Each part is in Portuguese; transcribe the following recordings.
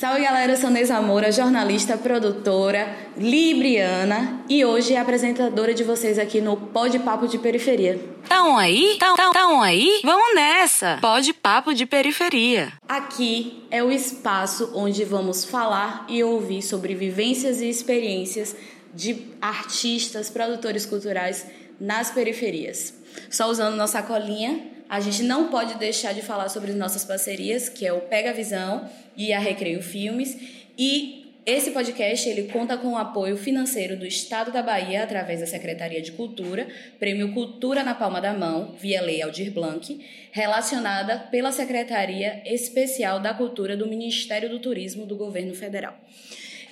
Salve galera, eu sou Neisa Moura, jornalista, produtora, libriana e hoje apresentadora de vocês aqui no Pode Papo de Periferia. Tão aí? Tão, tão, tão aí? Vamos nessa! Pode Papo de Periferia. Aqui é o espaço onde vamos falar e ouvir sobre vivências e experiências de artistas, produtores culturais nas periferias. Só usando nossa colinha, a gente não pode deixar de falar sobre nossas parcerias, que é o Pega Visão e a Recreio Filmes. E esse podcast ele conta com o apoio financeiro do Estado da Bahia através da Secretaria de Cultura, Prêmio Cultura na Palma da Mão, via Lei Aldir Blanc, relacionada pela Secretaria Especial da Cultura do Ministério do Turismo do Governo Federal.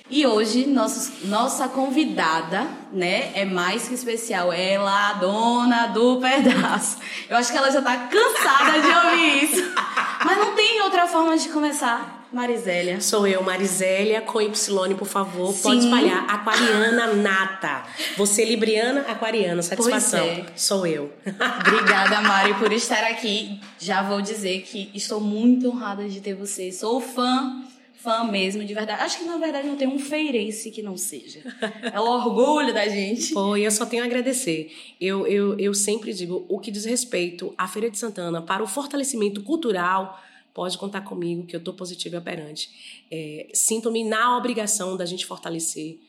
E hoje, nosso, nossa convidada, né, é mais que especial. Ela, a dona do pedaço. Eu acho que ela já tá cansada de ouvir isso. Mas não tem outra forma de começar, Marisélia. Sou eu, Marisélia, com Y, por favor. Sim. Pode espalhar. Aquariana nata. Você, Libriana, Aquariana. Satisfação. É. Sou eu. Obrigada, Mari, por estar aqui. Já vou dizer que estou muito honrada de ter você. Sou fã fã mesmo, de verdade. Acho que na verdade não tem um feirense que não seja. É o orgulho da gente. Pô, e eu só tenho a agradecer. Eu, eu, eu sempre digo, o que diz respeito à Feira de Santana para o fortalecimento cultural, pode contar comigo, que eu estou positiva e operante. É, Sinto-me na obrigação da gente fortalecer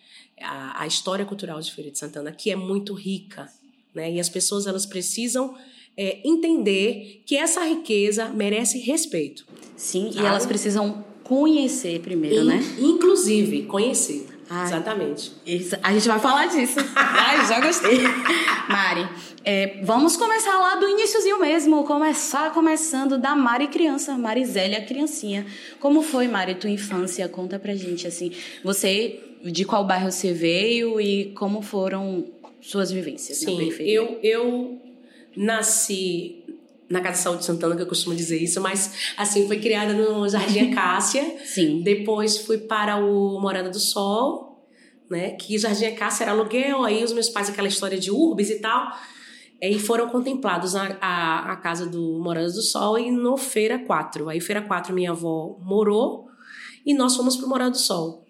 a, a história cultural de Feira de Santana, que é muito rica. Né? E as pessoas elas precisam é, entender que essa riqueza merece respeito. Sim, Sabe? e elas precisam conhecer primeiro, In- né? Inclusive, conhecer. Ai. Exatamente. Isso, a gente vai falar disso. Ai, já gostei. Mari, é, vamos começar lá do iníciozinho mesmo. Começar começando da Mari criança, Marizélia criancinha. Como foi, Mari, tua infância? Conta pra gente, assim. Você, de qual bairro você veio e como foram suas vivências na Sim, periferia? eu, eu nasci na Casa de Saúde de Santana, que eu costumo dizer isso, mas assim, fui criada no Jardim Acácia. Sim. Depois fui para o Morada do Sol, né? Que Jardim Acácia era aluguel, aí os meus pais, aquela história de urbes e tal. E foram contemplados a, a, a casa do Morada do Sol e no Feira 4. Aí, Feira 4, minha avó morou e nós fomos para o Morada do Sol.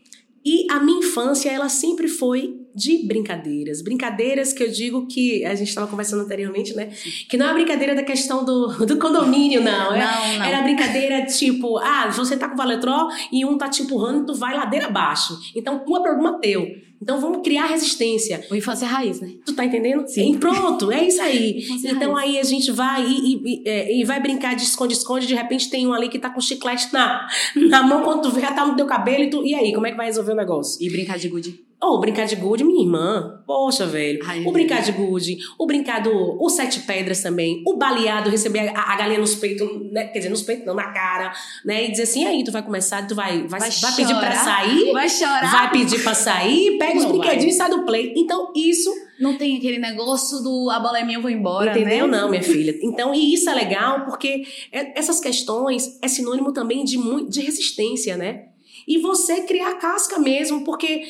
E a minha infância, ela sempre foi de brincadeiras. Brincadeiras que eu digo que a gente estava conversando anteriormente, né? Que não é a brincadeira da questão do, do condomínio, não. É, Não, não. Era brincadeira tipo, ah, você tá com o valetró e um tá te empurrando, tu vai ladeira abaixo. Então, tu é problema teu. Então, vamos criar resistência. O infância é raiz, né? Tu tá entendendo? Sim. E pronto, é isso aí. Infância Então raiz. aí a gente vai e, e- e, é, e vai brincar de esconde-esconde, de repente tem um ali que tá com chiclete na, na mão, quando tu vê, já tá no teu cabelo e tu. E aí, como é que vai resolver o negócio? E brincar de gude. Ou brincar de gude, minha irmã. Poxa, velho. Ai, o brincar de gude, o brincar do. O sete pedras também. O baleado, receber a, a galinha nos peitos, né? Quer dizer, nos peitos, não, na cara, né? E dizer assim, aí, tu vai começar, tu vai, vai, Vai vai, pedir pra sair, Vai chorar? vai pedir pra sair, pega os Não vai. brinquedinhos e sai do play. Então, isso Não tem aquele negócio do a bola é minha, eu vou embora, Entendeu? né? Não, minha filha. Então, e isso é legal porque é- essas questões é sinônimo também de, de resistência, né? E você criar casca mesmo, porque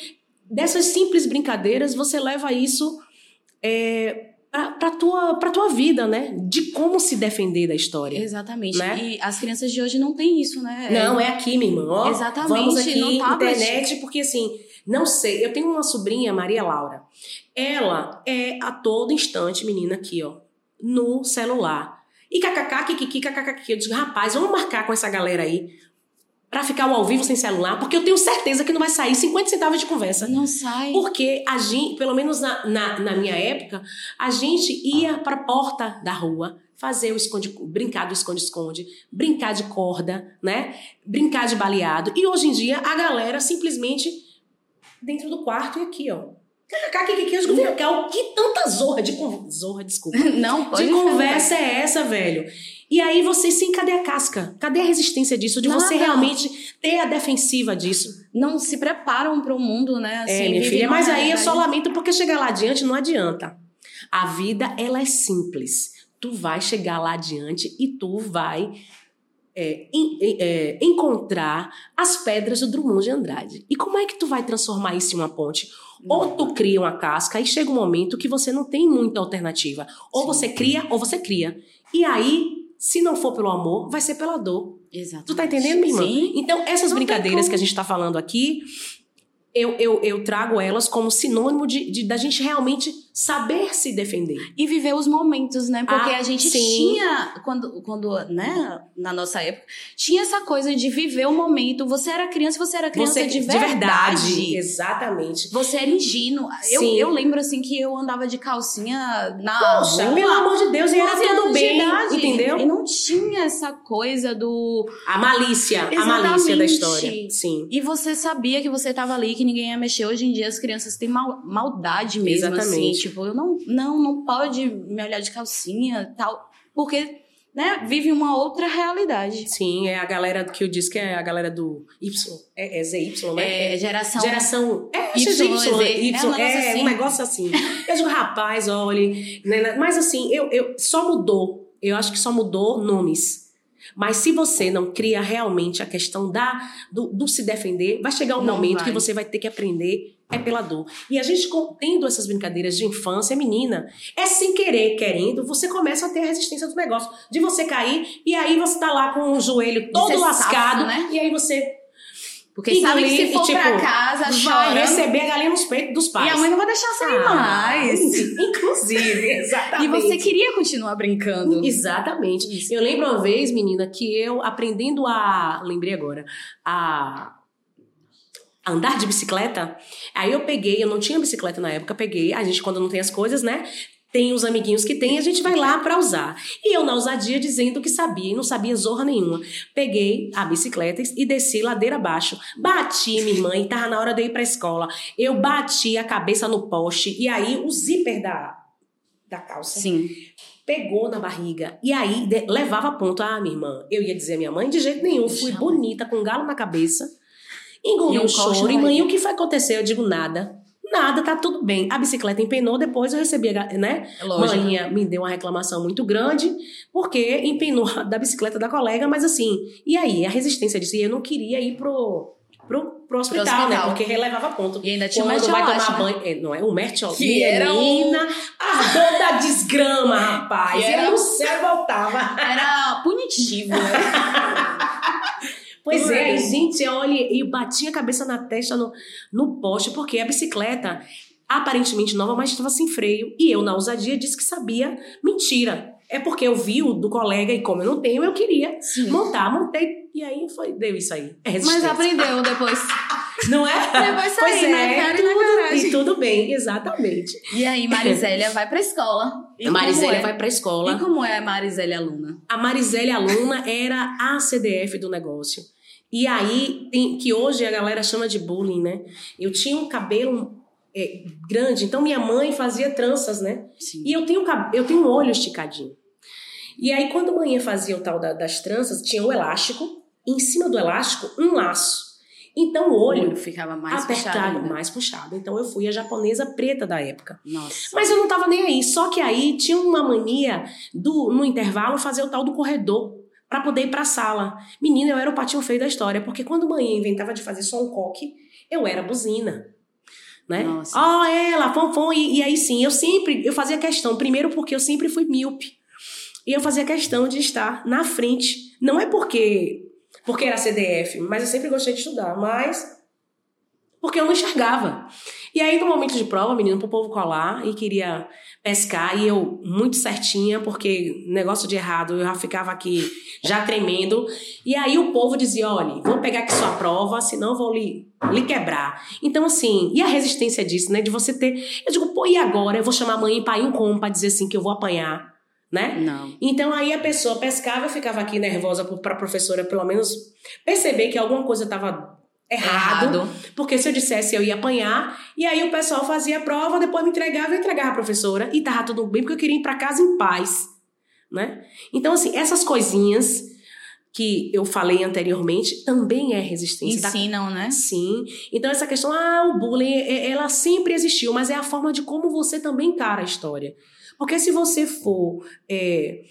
dessas simples brincadeiras você leva isso é, pra, pra, tua, pra tua vida, né? De como se defender da história. Exatamente. Né? E as crianças de hoje não têm isso, né? Não, é aqui, minha irmã. Ó, Exatamente, Vamos aqui, no tablet. internet, porque assim, não sei. Eu tenho uma sobrinha, Maria Laura. Ela é a todo instante, menina, aqui, ó, no celular. E kkk, kikiki, kkk. Eu digo, rapaz, vamos marcar com essa galera aí pra ficar ao vivo sem celular, porque eu tenho certeza que não vai sair 50 centavos de conversa. Não sai. Porque a gente, pelo menos na, na, na minha época, a gente ia pra porta da rua fazer o esconde, brincar do esconde-esconde, brincar de corda, né? Brincar de baleado. E hoje em dia a galera simplesmente dentro do quarto e aqui, ó. KKK, eu digo, vem cá, que tanta zorra de con- zorra, desculpa. Não, pode De conversa é essa, velho? E aí você sim, cadê a casca? Cadê a resistência disso? De você Nada. realmente ter a defensiva disso? Não se preparam para o mundo, né? Assim, É, minha filha, mas aí eu só lamento porque chegar lá adiante não adianta. A vida, ela é simples. Tu vai chegar lá adiante e tu vai é, en- en- é, encontrar as pedras do Drummond de Andrade. E como é que tu vai transformar isso em uma ponte? Ou tu cria uma casca e chega um momento que você não tem muita alternativa. Ou Sim. você cria ou você cria. E aí Se não for pelo amor, vai ser pela dor. Exato. Tu tá entendendo, minha irmã? Sim. Então, essas Não brincadeiras que a gente tá falando aqui, eu, eu, eu trago elas como sinônimo de, de da gente realmente saber se defender. E viver os momentos, né? Porque Ah, a gente sim. tinha, quando, quando, né, na nossa época, tinha essa coisa de viver o momento. Você era criança, você era criança Você, de verdade. Exatamente. Você era ingênuo. Eu, eu lembro, assim, que eu andava de calcinha na Poxa, rua. pelo amor de Deus, e era 11 tudo de bem, idade. entendeu? E não tinha essa coisa do... A malícia, a Exatamente. malícia da história. Sim. E você sabia que você tava ali, que ninguém ia mexer. Hoje em dia as crianças têm mal- maldade mesmo, assim. Tipo, eu não, não, não pode me olhar de calcinha tal. Porque, né, vive uma outra realidade. Sim, é a galera que eu disse que é a galera do Y. É, é ZY, né? É, geração... Geração. É, Y, que Z. Y, É um negócio é, assim. um negócio assim. Eu digo, rapaz, olhe. né, Mas assim, eu, eu só mudou. Eu acho que só mudou nomes. Mas se você não cria realmente a questão da, do, do se defender, vai chegar um Não momento vai. que você vai ter que aprender é pela dor. E a gente com- tendo essas brincadeiras de infância, menina, é sem querer, querendo, você começa a ter a resistência do negócio. De você cair, e aí você tá lá com o joelho todo lascado, safo, né? e aí você Porque sabe que se for e, tipo, pra casa vai chorando... receber a galinha nos peitos dos E pais. a mãe não vai deixar sair Ah, mais. Inclusive, E exatamente. você queria continuar brincando. Exatamente. Eu lembro uma vez, menina, que eu aprendendo a. Lembrei agora. A. Andar de bicicleta. Aí eu peguei, eu não tinha bicicleta na época, peguei. A gente, quando não tem as coisas, né? Tem os amiguinhos que tem, a gente vai lá pra usar. E eu, na ousadia, dizendo que sabia, e não sabia zorra nenhuma. Peguei a bicicleta e desci ladeira abaixo. Bati, minha irmã, e tava na hora de ir pra escola. Eu bati a cabeça no poste, e aí o zíper da, da calça Sim. pegou na barriga. E aí de- levava ponto. Ah, minha irmã, eu ia dizer à minha mãe, de jeito nenhum. Fui bonita, com um galo na cabeça. Engoli E um corte choro. E mãe, o que foi acontecer? Eu digo nada. Nada, tá tudo bem. A bicicleta empenou, depois eu recebi, né? É lógico. Maninha me deu uma reclamação muito grande, porque empenou da bicicleta da colega, mas assim, e aí? A resistência disso. E eu não queria ir pro, pro, pro hospital, hospital. né? Porque relevava ponto. E ainda tinha Quando o vai tomar banho. é, não é o mertiolate. Que era um- a dor da desgrama, rapaz. Que era um- céu voltava. Era punitivo, né? Pois é, e, gente, olha, e bati a cabeça na testa no, no poste, porque a bicicleta, aparentemente nova, mas estava sem freio. E eu, na ousadia, disse que sabia. Mentira. É porque eu vi o do colega e como eu não tenho, eu queria Sim. montar, montei. E aí foi, deu isso aí. É Mas aprendeu depois. Não é? Depois Pois sair, é, na cara e na tudo, coragem. e tudo bem, exatamente. E aí, Marizélia vai pra escola. E a Marisélia é? vai pra escola. E como é a Marizélia aluna? A Marisele aluna era a CDF do negócio. E aí, tem, que hoje a galera chama de bullying, né? Eu tinha um cabelo é, grande, então minha mãe fazia tranças, né? Sim. E eu tenho, eu tenho um olho esticadinho. E aí, quando a manhã fazia o tal da- das tranças, tinha o elástico, e em cima do elástico, um laço. Então, o O olho olho ficava mais apertado, puxado. ainda. mais puxado. Então, eu fui a japonesa preta da época. Nossa. Mas eu não tava nem aí. Só que aí tinha uma mania do no intervalo fazer o tal do corredor pra poder ir pra sala. Menina, eu era o patinho feio da história, porque quando manhã inventava de fazer só um coque, eu era buzina. Né? Nossa. Ó, ela, fom. E, e aí sim, eu sempre, eu fazia questão, primeiro porque eu sempre fui míope. E eu fazia questão de estar na frente. Não é porque porque era CDF, mas eu sempre gostei de estudar, mas porque eu não enxergava. E aí, no momento de prova, menino, pro povo colar e queria pescar, e eu muito certinha, porque negócio de errado, eu já ficava aqui já tremendo. E aí o povo dizia: olha, vou pegar aqui sua prova, senão eu vou lhe, lhe quebrar. Então, assim, e a resistência disso, né? De você ter. Eu digo, pô, e agora? Eu vou chamar a mãe e pai um como pra dizer assim que eu vou apanhar, né? Não. Então aí a pessoa pescava, eu ficava aqui nervosa para a professora pelo menos perceber que alguma coisa estava errado, porque se eu dissesse eu ia apanhar, e aí o pessoal fazia a prova, depois me entregava, eu entregava a professora e tava tudo bem porque eu queria ir para casa em paz, né? Então assim, essas coisinhas que eu falei anteriormente também é resistência da Ensinam, né? Sim. Então, essa questão, ah, o bullying, é- ela sempre existiu, mas é a forma de como você também encara a história. Porque se você for é,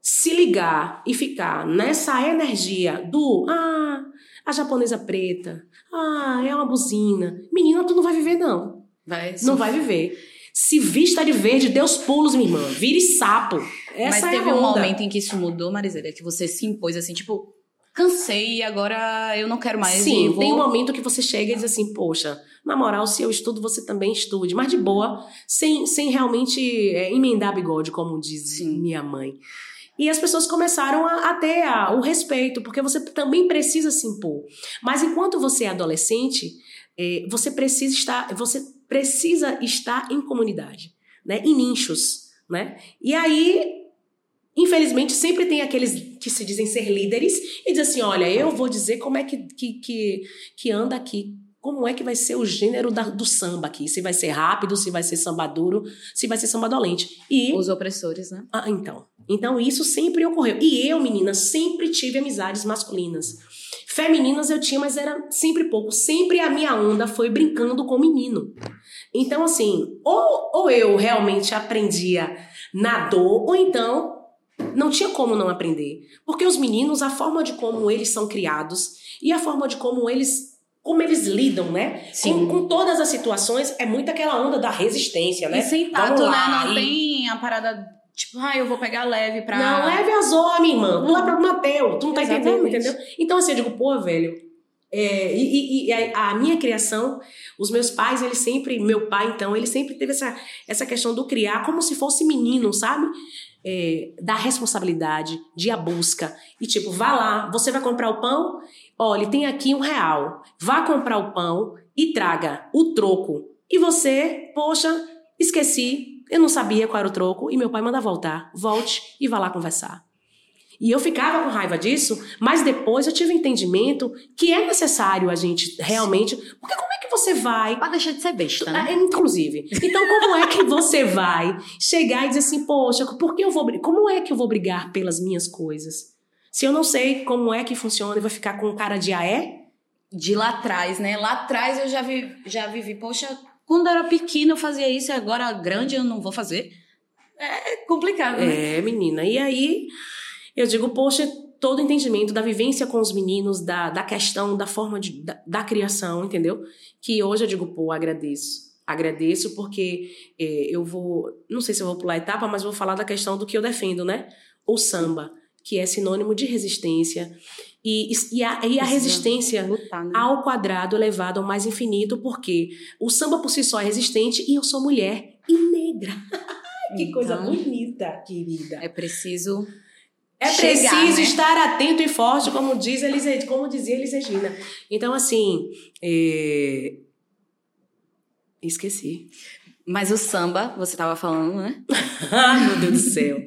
se ligar e ficar nessa energia do, ah, a japonesa preta, ah, é uma buzina, menina, tu não vai viver, não. Vai Não vai viver. Se vista de verde, dê os pulos, minha irmã. Vire sapo. Essa Mas é teve um momento em que isso mudou, Marisela, que você se impôs assim, tipo, cansei e agora eu não quero mais. Sim, vou... tem um momento que você chega e diz assim, poxa, na moral, se eu estudo, você também estude. Mas de boa, sem, sem realmente é, emendar bigode, como diz Sim. minha mãe. E as pessoas começaram a, a ter a- o respeito, porque você também precisa se impor. Mas enquanto você é adolescente, é, você precisa estar, você precisa estar em comunidade, né? Em nichos, né? E aí, infelizmente, sempre tem aqueles que se dizem ser líderes e dizem assim, olha, eu vou dizer como é que, que, que, que anda aqui. Como é que vai ser o gênero da- do samba aqui? Se vai ser rápido, se vai ser samba duro, se vai ser samba dolente. E Os opressores, né? ah, então. Então isso sempre ocorreu. E eu, menina, sempre tive amizades masculinas. Femininas eu tinha, mas era sempre pouco. Sempre a minha onda foi brincando com menino. Então, assim, ou, ou eu realmente aprendia na dor, ou então não tinha como não aprender. Porque os meninos, a forma de como eles são criados e a forma de como eles. Como eles lidam, né? Sim. Com, com todas as situações, é muito aquela onda da resistência, né? E sem tato, né? Não e- tem a parada, tipo, ah, eu vou pegar leve pra. Não, leve as minha irmã. Tu é problema teu. Tu não tá entendendo, Exatamente. entendeu? Então, assim, eu digo, pô, velho. é, e e- e a, a minha criação, os meus pais, eles sempre, meu pai, então, ele sempre teve essa, essa questão do criar como se fosse menino, sabe? É, da responsabilidade, de a busca. E tipo, vá lá, você vai comprar o pão? Olha, tem aqui um real. Vá comprar o pão e traga o troco. E você, poxa, esqueci, eu não sabia qual era o troco, e meu pai manda voltar. Volte e vá lá conversar. E eu ficava com raiva disso, mas depois eu tive entendimento que é necessário a gente realmente. Porque como é que você vai Pra deixar de ser besta, né? ah, Inclusive. Então, como é que você vai chegar e dizer assim, poxa, por que eu vou, como é que eu vou brigar pelas minhas coisas? Se eu não sei como é que funciona e vai ficar com cara de aé? De lá atrás, né? Lá atrás eu já, vi, já vivi, poxa, quando eu era pequena eu fazia isso e agora grande eu não vou fazer. É complicado, né? É, menina. E aí, eu digo, poxa, todo entendimento da vivência com os meninos, da, da questão, da forma de, da, da criação, entendeu? Que hoje eu digo, pô, agradeço. Agradeço porque é, eu vou, não sei se eu vou pular a etapa, mas vou falar da questão do que eu defendo, né? O samba, que é sinônimo de resistência. E, e, a, e a Precisa resistência Lutar, né? ao quadrado elevado ao mais infinito, porque o samba por si só é resistente e eu sou mulher e negra. que coisa Então, bonita, querida. É preciso. É chegar, preciso né? estar atento e forte, como, diz Elis, como dizia Elis Regina. Então, assim, é, esqueci. Mas o samba, você tava falando, né? Ai, meu Deus do céu.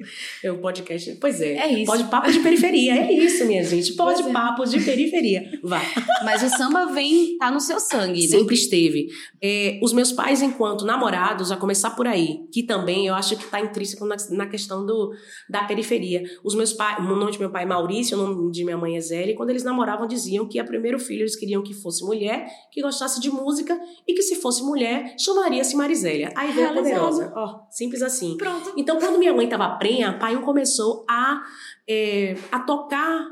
É um podcast. Pois é. É isso. Pode papo de periferia. É isso, minha gente. Pode Pois é. papo de periferia. Vá. Mas o samba vem, tá no seu sangue, né? Sempre esteve. É, os meus pais, enquanto namorados, a começar por aí, que também eu acho que está intrínseco na, na questão do, da periferia. Os meus pais, o nome de meu pai é Maurício, o nome de minha mãe é Zélia, quando eles namoravam diziam que a primeiro filho eles queriam que fosse mulher, que gostasse de música, e que se fosse mulher, chamaria-se Marizélia. Aí veio a Realizado. poderosa. Ó, simples assim. Pronto. Então, quando minha mãe estava prenha, pai começou a, é, a tocar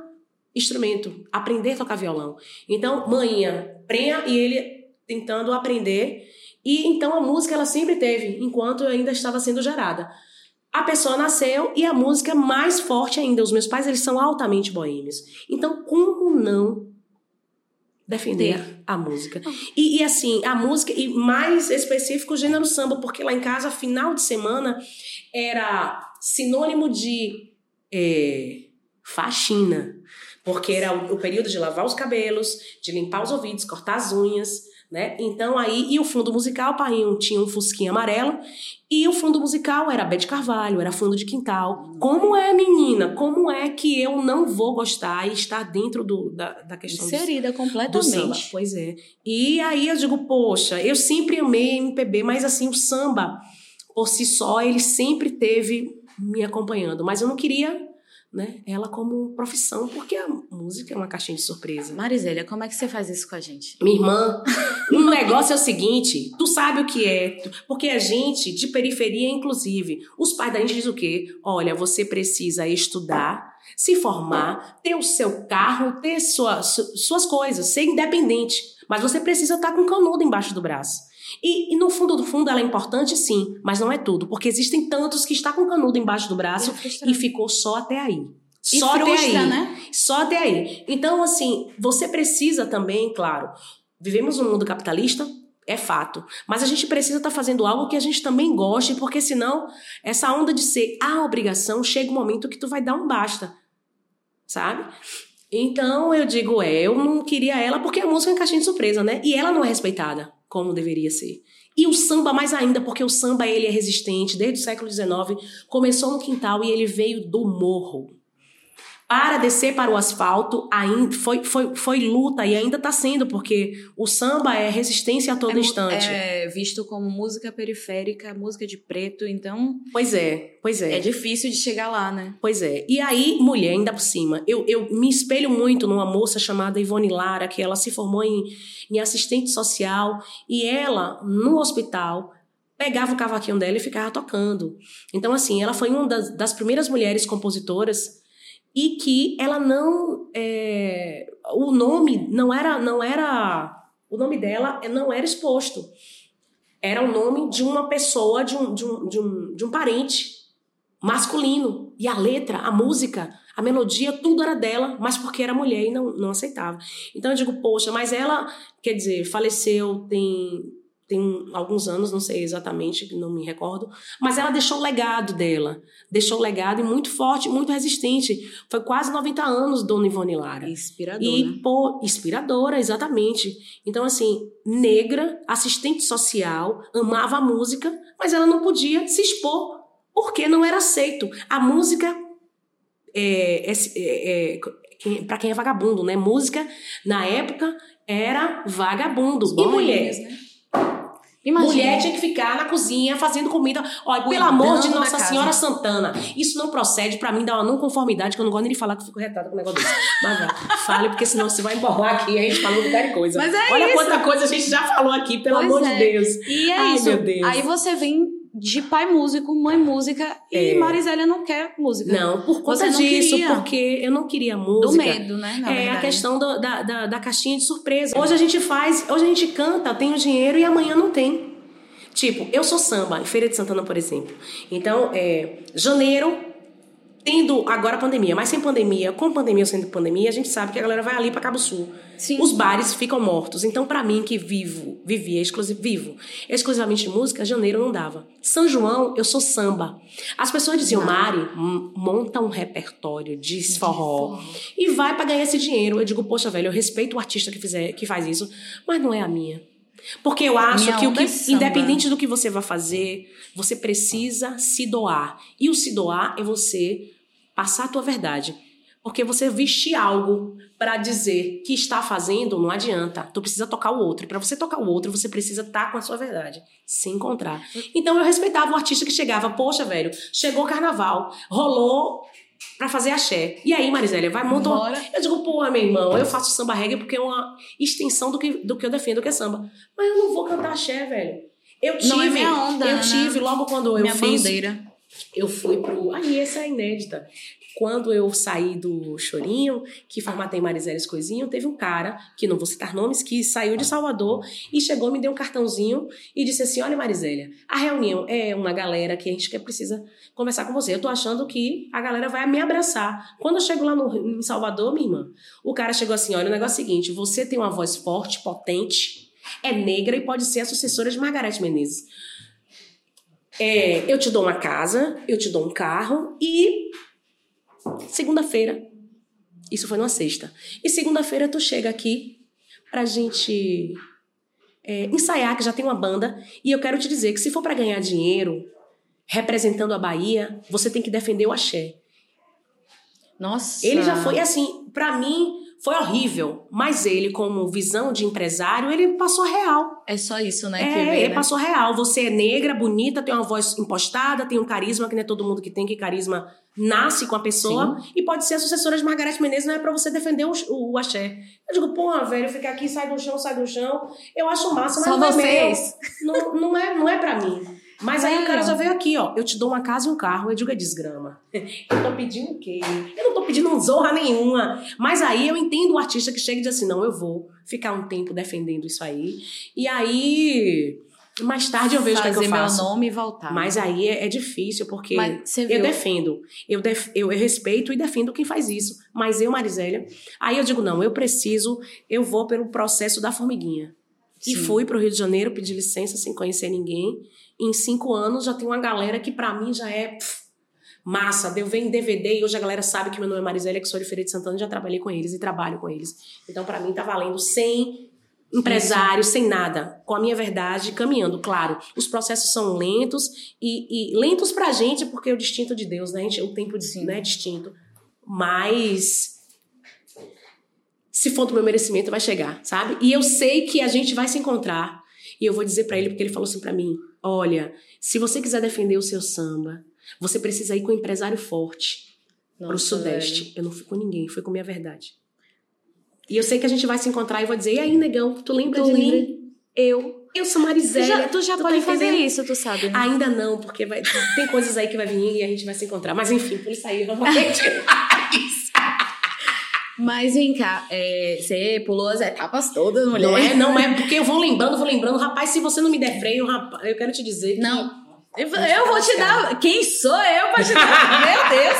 instrumento, aprender a tocar violão. Então, manhã, prenha e ele tentando aprender. E então a música ela sempre teve, enquanto eu ainda estava sendo gerada. A pessoa nasceu e a música mais forte ainda. Os meus pais, eles são altamente boêmios. Então, como não defender a música? E, e, assim, a música, e mais específico, o gênero samba, porque lá em casa, final de semana, era sinônimo de é, faxina. Porque era o, o período de lavar os cabelos, de limpar os ouvidos, cortar as unhas, né? Então aí, e o fundo musical, pai tinha um fusquinha amarelo, e o fundo musical era Bete Carvalho, era fundo de quintal. Como é, menina? Como é que eu não vou gostar e estar dentro do, da, da questão do- Inserida do samba? completamente. Pois é. E aí eu digo, poxa, eu sempre amei MPB, mas assim, o samba, por si só, ele sempre teve me acompanhando. Mas eu não queria, né, ela como profissão, porque a música é uma caixinha de surpresa. Marizélia, como é que você faz isso com a gente? Minha irmã, um negócio é o seguinte, tu sabe o que é, porque a gente, de periferia inclusive, os pais da gente dizem o quê? Olha, você precisa estudar, se formar, ter o seu carro, ter sua, su- suas coisas, ser independente, mas você precisa estar com canudo embaixo do braço. E, e, no fundo do fundo ela é importante, sim, mas não é tudo, porque existem tantos que está com canudo embaixo do braço e ficou só até aí. E Só até frustra, aí. né? Só até aí. Então, assim, você precisa também, claro, vivemos num mundo capitalista, é fato. Mas a gente precisa estar fazendo algo que a gente também goste, porque senão essa onda de ser a obrigação chega um momento que tu vai dar um basta. Sabe? Então eu digo, é, eu não queria ela porque a música é caixinha de surpresa, né? E ela não é respeitada como deveria ser. E o samba mais ainda, porque o samba ele é resistente desde o século XIX, começou no quintal e ele veio do morro para descer para o asfalto ainda foi, foi, foi luta e ainda está sendo, porque o samba é resistência a todo É instante. É visto como música periférica, música de preto, então Pois é, pois é. é difícil de chegar lá, né? Pois é. E aí, mulher, ainda por cima, eu, eu me espelho muito numa moça chamada Ivone Lara, que ela se formou em, em assistente social, e ela, no hospital, pegava o cavaquinho dela e ficava tocando. Então, assim, ela foi uma das, das primeiras mulheres compositoras e que ela não. é, o nome não era. não era O nome dela não era exposto. Era o nome de uma pessoa, de um, de um, de um, de um parente masculino. E a letra, a música, a melodia, tudo era dela, mas porque era mulher e não, não aceitava. Então eu digo, poxa, mas ela, quer dizer, faleceu tem, tem alguns anos, não sei exatamente, não me recordo, mas ela deixou o legado dela. Deixou o legado e muito forte, muito resistente. Foi quase 90 anos, Dona Ivone Lara. Inspirador, E, pô, inspiradora, exatamente. Então, assim, negra, assistente social, amava a música, mas ela não podia se expor porque não era aceito. A música é, é, é, é, para quem é vagabundo, né? Música, na época, era vagabundo. E Boêmios, mulher? né? Imagina. Mulher tinha que ficar na cozinha fazendo comida. Olha, pelo amor de Nossa casa. Senhora Santana, isso não procede, pra mim dá uma não conformidade, que eu não gosto nem de falar que eu fico retada com o negócio desse. Mas vai, fale, porque senão você vai embolar aqui e a gente falou de coisa. Mas é Olha isso. quanta coisa a gente já falou aqui, pelo Pois amor é. de Deus. E é Ai, isso. meu Deus. Aí você vem de pai músico, mãe música, e É. Marisélia não quer música. Não, por conta não disso, queria. porque eu não queria Do música. medo, né? Na é verdade. a questão do- da, da, da caixinha de surpresa. Hoje a gente faz, hoje a gente canta, tem o dinheiro e amanhã não tem. Tipo, eu sou samba, em Feira de Santana, por exemplo. Então, é, janeiro, tendo agora a pandemia, mas sem pandemia, com pandemia ou sem pandemia, a gente sabe que a galera vai ali para Cabo Sul. Sim. Os bares ficam mortos. Então, para mim, que vivo, vivia exclusivo, vivo exclusivamente de música, janeiro não dava. São João, eu sou samba. As pessoas diziam, Mari, monta um repertório de forró e vai para ganhar esse dinheiro. Eu digo, poxa, velho, eu respeito o artista que, fizer, que faz isso, mas não é a minha. Porque eu acho Minha que o que, é independente do que você vai fazer, você precisa se doar. E o se doar é você passar a tua verdade. Porque você vestir algo para dizer que está fazendo, não adianta. Tu precisa tocar o outro. E para você tocar o outro, você precisa estar com a sua verdade. Se encontrar. Então eu respeitava o artista que chegava. Poxa, velho, chegou o carnaval, rolou pra fazer axé. E aí, Marisélia, vai montar. uma-. Eu digo, porra, meu irmão, eu faço samba reggae porque é uma extensão do que, do que eu defendo, que é samba. Mas eu não vou cantar axé, velho. Eu tive, Não é minha onda, eu né? tive logo quando eu Minha fiz bandeira. Eu fui pro. Aí, essa é inédita. Quando eu saí do Chorinho, que formatei Marisélias Coisinho, teve um cara, que não vou citar nomes, que saiu de Salvador e chegou, me deu um cartãozinho e disse assim: Olha, Marisélia, a reunião é uma galera que a gente precisa conversar com você. Eu tô achando que a galera vai me abraçar. Quando eu chego lá no, em Salvador, minha irmã, o cara chegou assim: Olha, o negócio é o seguinte, você tem uma voz forte, potente, é negra e pode ser a sucessora de Margareth Menezes. É, eu te dou uma casa, eu te dou um carro e segunda-feira. Isso foi numa sexta. E segunda-feira tu chega aqui pra gente é, ensaiar, que já tem uma banda. E eu quero te dizer que se for pra ganhar dinheiro representando a Bahia, você tem que defender o axé. Nossa. Ele já foi assim, pra mim foi horrível, mas ele como visão de empresário, ele passou real. É só isso, né? É, vê, ele né? passou real. Você é negra, bonita, tem uma voz impostada, tem um carisma que não é todo mundo que tem, que carisma nasce com a pessoa. E pode ser a sucessora de Margareth Menezes, não é pra você defender o, o, o axé. Eu digo, porra, velho, fica aqui, sai do chão, sai do chão. Eu acho massa, mas Só não é vocês. meu. Não, não, é, não é pra mim. Mas aí o cara já veio aqui, ó. Eu te dou uma casa e um carro. Eu digo, é desgrama. Eu tô pedindo o quê? Eu não tô pedindo zorra nenhuma. Mas aí eu entendo o artista que chega e diz assim: não, eu vou ficar um tempo defendendo isso aí. E aí Mais tarde eu vejo o que, é que fazer eu meu faço. nome e voltar. Mas aí é, é difícil, porque eu defendo. Eu, def- eu, eu respeito e defendo quem faz isso. Mas eu, Marisélia, aí eu digo, não, eu preciso, eu vou pelo processo da formiguinha. E Sim. fui para o Rio de Janeiro, pedi licença sem conhecer ninguém. Em cinco anos já tem uma galera que pra mim já é pff, massa. Eu venho em DVD e hoje a galera sabe que meu nome é Marisélia, que sou de Feira de Santana, já trabalhei com eles e trabalho com eles. Então pra mim tá valendo sem empresário, sem nada, com a minha verdade, caminhando. Claro, os processos são lentos e, e lentos pra gente porque é o distinto de Deus, né? A gente- O tempo de, né, é distinto. Mas se for do meu merecimento, vai chegar, sabe? E eu sei que a gente vai se encontrar. E eu vou dizer pra ele, porque ele falou assim pra mim: olha, se você quiser defender o seu samba, você precisa ir com um empresário forte pro Nossa, Sudeste. velho. Eu não fui com ninguém, fui com minha verdade. E eu sei que a gente vai se encontrar e vou dizer: e aí, negão, tu lembra Tu de lembra? mim? Eu. Eu sou Tu Marisela. já, tu já tá pode fazer entendendo? isso, tu sabe. né? Ainda não, porque vai- tem coisas aí que vai vir e a gente vai se encontrar. Mas enfim, por isso aí, vamos Mas vem cá, é, você pulou as etapas todas, mulher. Não é, não é, porque eu vou lembrando, vou lembrando. Rapaz, se você não me der freio, rapaz, eu quero te dizer. que- Não. Eu, eu vou te dar. Quem sou eu pra te dar? Meu Deus!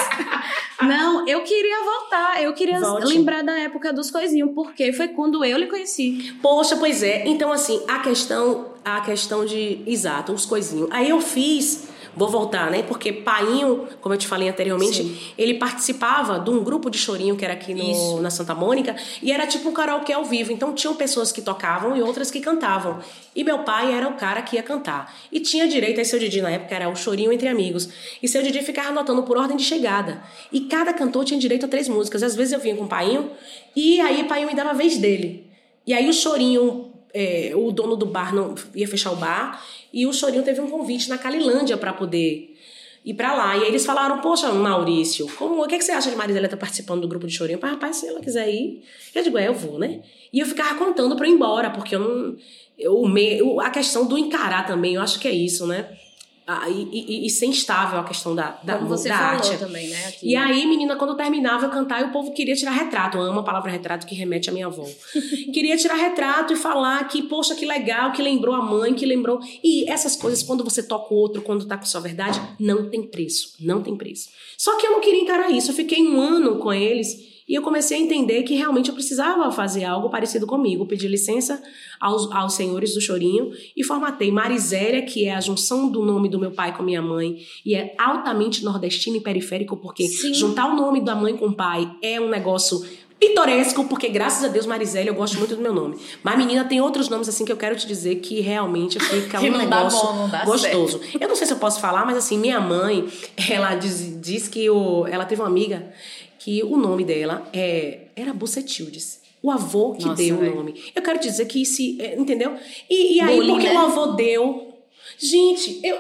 Não, eu queria voltar. Eu queria Volte. lembrar da época dos coisinhos, porque foi quando eu lhe conheci. Poxa, pois é. Então, assim, a questão, a questão de. Exato, os coisinhos. Aí eu fiz. Vou voltar, né? Porque Painho, como eu te falei anteriormente, Sim. ele participava de um grupo de chorinho que era aqui no- Isso. na Santa Mônica e era tipo um karaokê ao vivo. Então tinham pessoas que tocavam e outras que cantavam. E meu pai era o cara que ia cantar. E tinha direito, aí seu Didi na época era o chorinho entre amigos. E seu Didi ficava anotando por ordem de chegada. E cada cantor tinha direito a três músicas. Às vezes eu vinha com o Painho e aí Painho me dava a vez dele. E aí o Chorinho, é, o dono do bar não ia fechar o bar, e o Chorinho teve um convite na Calilândia para poder ir para lá. E aí eles falaram, poxa, Maurício, como, o que, que você acha de Marisela estar participando do grupo de Chorinho? Eu falei, rapaz, se ela quiser ir, eu digo, é, eu vou, né? E eu ficava contando para ir embora, porque eu não... Eu- a questão do encarar também, eu acho que é isso, né? Ah, e, e, e ser instável a questão da, da, Como você da falou arte. também, né? Aqui. E aí, menina, quando eu terminava eu cantar, o povo queria tirar retrato. Eu amo a palavra retrato que remete à minha avó. queria tirar retrato e falar que, poxa, que legal, que lembrou a mãe, que lembrou. E essas coisas, quando você toca o outro, quando tá com sua verdade, não tem preço. Não tem preço. Só que eu não queria encarar isso. Eu fiquei um ano com eles. E eu comecei a entender que realmente eu precisava fazer algo parecido comigo. Pedi licença aos, aos senhores do Chorinho e formatei Marisélia, que é a junção do nome do meu pai com minha mãe. E é altamente nordestino e periférico, porque Sim. juntar o nome da mãe com o pai é um negócio pitoresco, porque graças a Deus, Marisélia, eu gosto muito do meu nome. Mas, menina, tem outros nomes assim que eu quero te dizer que realmente fica Que um negócio bom, gostoso. Eu não sei se eu posso falar, mas assim, minha mãe, ela diz, diz que o, ela teve uma amiga que o nome dela é, era Bucetildes. O avô que Nossa, deu o nome. Eu quero dizer que se. é, Entendeu? E, e aí, Bullying, porque né? o avô deu. Gente, eu,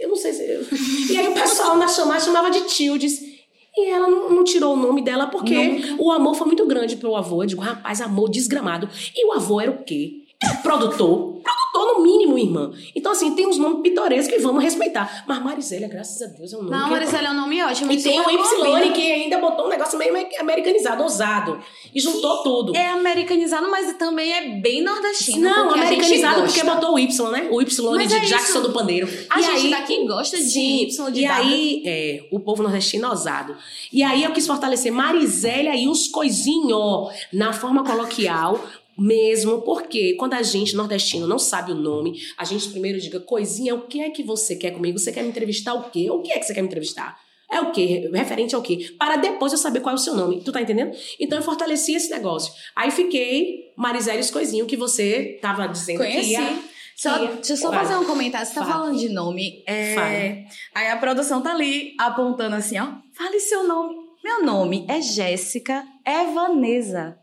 eu não sei se. eu- E aí o pessoal na chamada chamava de Tildes. E ela não, não tirou o nome dela porque o amor foi muito grande pro avô. Eu digo, rapaz, amor desgramado. E o avô era o quê? Era produtor. No mínimo, irmã. Então, assim, tem uns nomes pitorescos que vamos respeitar. Mas Marisélia, graças a Deus, é um nome Não, que... Marisela é um nome ótimo. E tem o super Y que ainda botou um negócio meio americanizado, ousado. E juntou tudo. É americanizado, mas também é bem nordestino. Não, americanizado porque botou o Y, né? O Y Mas de é Jackson isso. do Pandeiro. A E gente aí- daqui gosta de Sim, Y, de e aí, é, o povo nordestino ousado. E aí eu quis fortalecer Marisélia e os coisinhos na forma coloquial mesmo, porque quando a gente, nordestino, não sabe o nome, a gente primeiro diga, coisinha, o que é que você quer comigo? Você quer me entrevistar o quê? O que é que você quer me entrevistar? É o quê? Referente ao quê? Para depois eu saber qual é o seu nome. Tu tá entendendo? Então eu fortaleci esse negócio. Aí fiquei Marisélia e os coisinhos que você tava dizendo que Conheci. ia... Só, ia. deixa eu só Fala. fazer um comentário. Você tá Fala. falando de nome. É... Fala. Aí a produção tá ali apontando assim, ó. Fale seu nome. Meu nome é Jéssica Evanesa.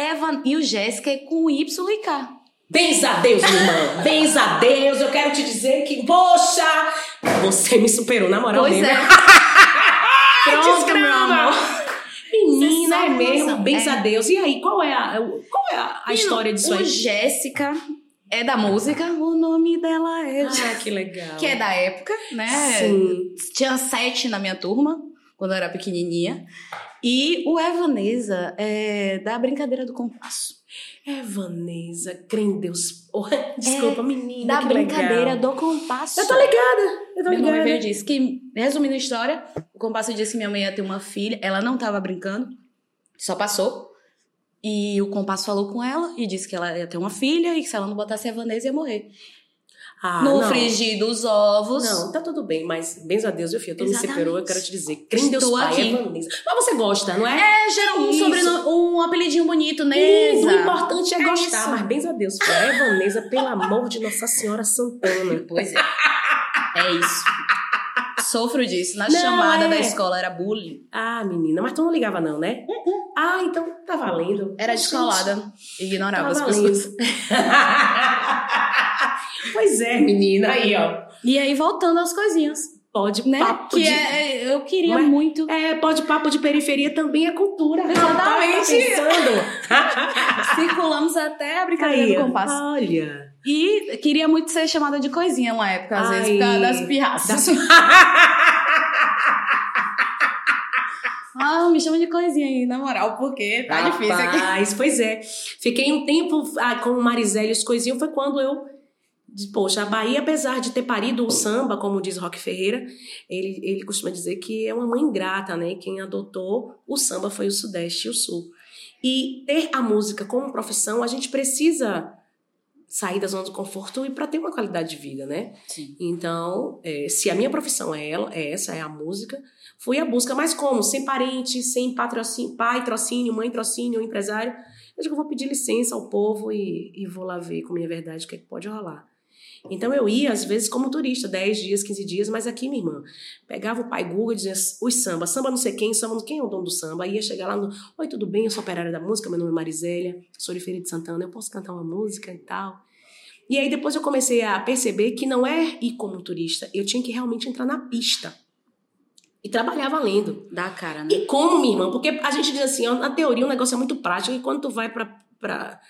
Evan... E o Jéssica é com Y e K. Bens a Deus, minha irmã. Bens a Deus. Eu quero te dizer que, poxa, você me superou, na moral Pois mesmo. é. Pronto, meu amor. Menina, é mesmo. Bens É. a Deus. E aí, qual é a, qual é a, a história disso o aí? Jéssica é da música. O nome dela é... Ah, que legal. Que é da época, né? Sim. Tinha sete na minha turma. Quando eu era pequenininha. E o Evanesa é da brincadeira do compasso. É, Vanessa, crê em Deus. Oh, desculpa, menina. Da brincadeira legal. do compasso. Eu tô ligada, eu tô Meu me ligada. veio e disse que, resumindo a história, o compasso disse que minha mãe ia ter uma filha. Ela não tava brincando, só passou. E o compasso falou com ela e disse que ela ia ter uma filha e que se ela não botasse a Vanessa ia morrer. Ah, no não. frigir dos ovos. Não, tá tudo bem, mas benzo a Deus, meu filho, tu me Exatamente. separou, eu quero te dizer. Crê em Deus Estou Pai, aqui. é Vanessa. Mas você gosta, não é? É, gerou um sobrenome, um apelidinho bonito, Isso, Neza. o importante é, É gostar, isso. mas benzo a Deus, filho. É Vanessa, pelo amor de Nossa Senhora Santana. Pois é. É isso. Sofro disso. Na Não, chamada é. da escola era bullying. Ah, menina, mas tu não ligava não, né? Ah, então tá valendo. Era descolada. Ignorava Tá as valendo. pessoas. pois é, menina, aí ó. E aí, voltando às coisinhas, Pode né? papo que de... é, eu queria Não é? muito. É, pode papo de periferia também é cultura. Exatamente. Rapaz, tá Circulamos até a brincadeira do compasso. Olha. E queria muito ser chamada de coisinha uma época, às vezes, Ai. por causa das pirraças. Ah, me chama de coisinha aí, na moral, porque tá difícil aqui. Rapaz, pois é. Fiquei um tempo ah, com o e os coisinhos, foi quando eu. Poxa, a Bahia, apesar de ter parido o samba, como diz Roque Ferreira, ele, ele costuma dizer que é uma mãe ingrata, né? Quem adotou o samba foi o Sudeste e o Sul. E ter a música como profissão, a gente precisa sair da zona do conforto e para ter uma qualidade de vida, né? Sim. Então, é, se a minha profissão é, ela, é essa, é a música, fui à busca. Mas como? Sem parente, sem patrocínio, pai, trocínio, mãe, trocínio, empresário. Eu digo, eu vou pedir licença ao povo e, e vou lá ver com minha verdade o que, é que pode rolar. Então eu ia, às vezes, como turista, 10 dias, 15 dias, mas aqui, minha irmã, pegava o pai Google e dizia os samba, samba não sei quem, samba, quem é o dono do samba? Aí ia chegar lá no, oi, tudo bem, eu sou operária da música, meu nome é Marisélia, sou de Feira de Santana, eu posso cantar uma música e tal. E aí depois eu comecei a perceber que não é ir como turista, eu tinha que realmente entrar na pista. E trabalhar valendo. Dá cara, né? E como, minha irmã? Porque a gente diz assim, ó, na teoria o negócio é muito prático e quando tu vai pra, pra,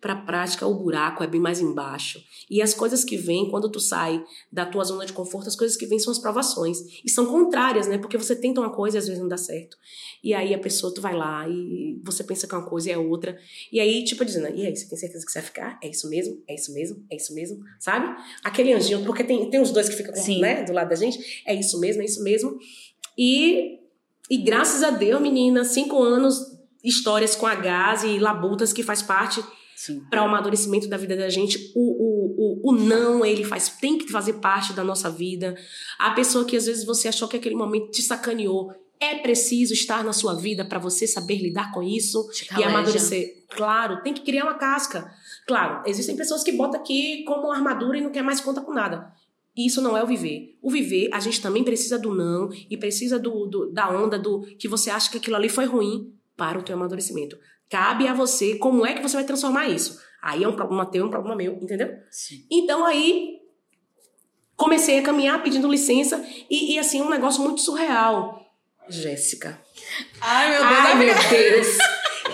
pra prática, o buraco é bem mais embaixo. E as coisas que vêm, quando tu sai da tua zona de conforto, as coisas que vêm são as provações. E são contrárias, né? Porque você tenta uma coisa e às vezes não dá certo. E aí a pessoa, tu vai lá e você pensa que uma coisa é outra. E aí, tipo, dizendo, e aí, você tem certeza que você vai ficar? É isso mesmo? É isso mesmo? É isso mesmo? Sabe? Aquele anjinho, porque tem, tem os dois que ficam Sim. né, do lado da gente. É isso mesmo, é isso mesmo. E, e graças a Deus, menina, cinco anos, histórias com a gás e labutas que faz parte. Para o amadurecimento da vida da gente. O, o, o, o não, ele faz, tem que fazer parte da nossa vida. A pessoa que às vezes você achou que aquele momento te sacaneou. É preciso estar na sua vida para você saber lidar com isso e amadurecer. Claro, tem que criar uma casca. Claro, existem pessoas que botam aqui como armadura e não quer mais conta com nada. Isso não é o viver. O viver, a gente também precisa do não e precisa do, do- da onda do que você acha que aquilo ali foi ruim para o teu amadurecimento. Cabe a você como é que você vai transformar isso. Aí é um problema teu, é um problema meu, entendeu? Sim. Então aí comecei a caminhar pedindo licença e, e, assim um negócio muito surreal. Jéssica. Ai, meu Ai, meu Deus.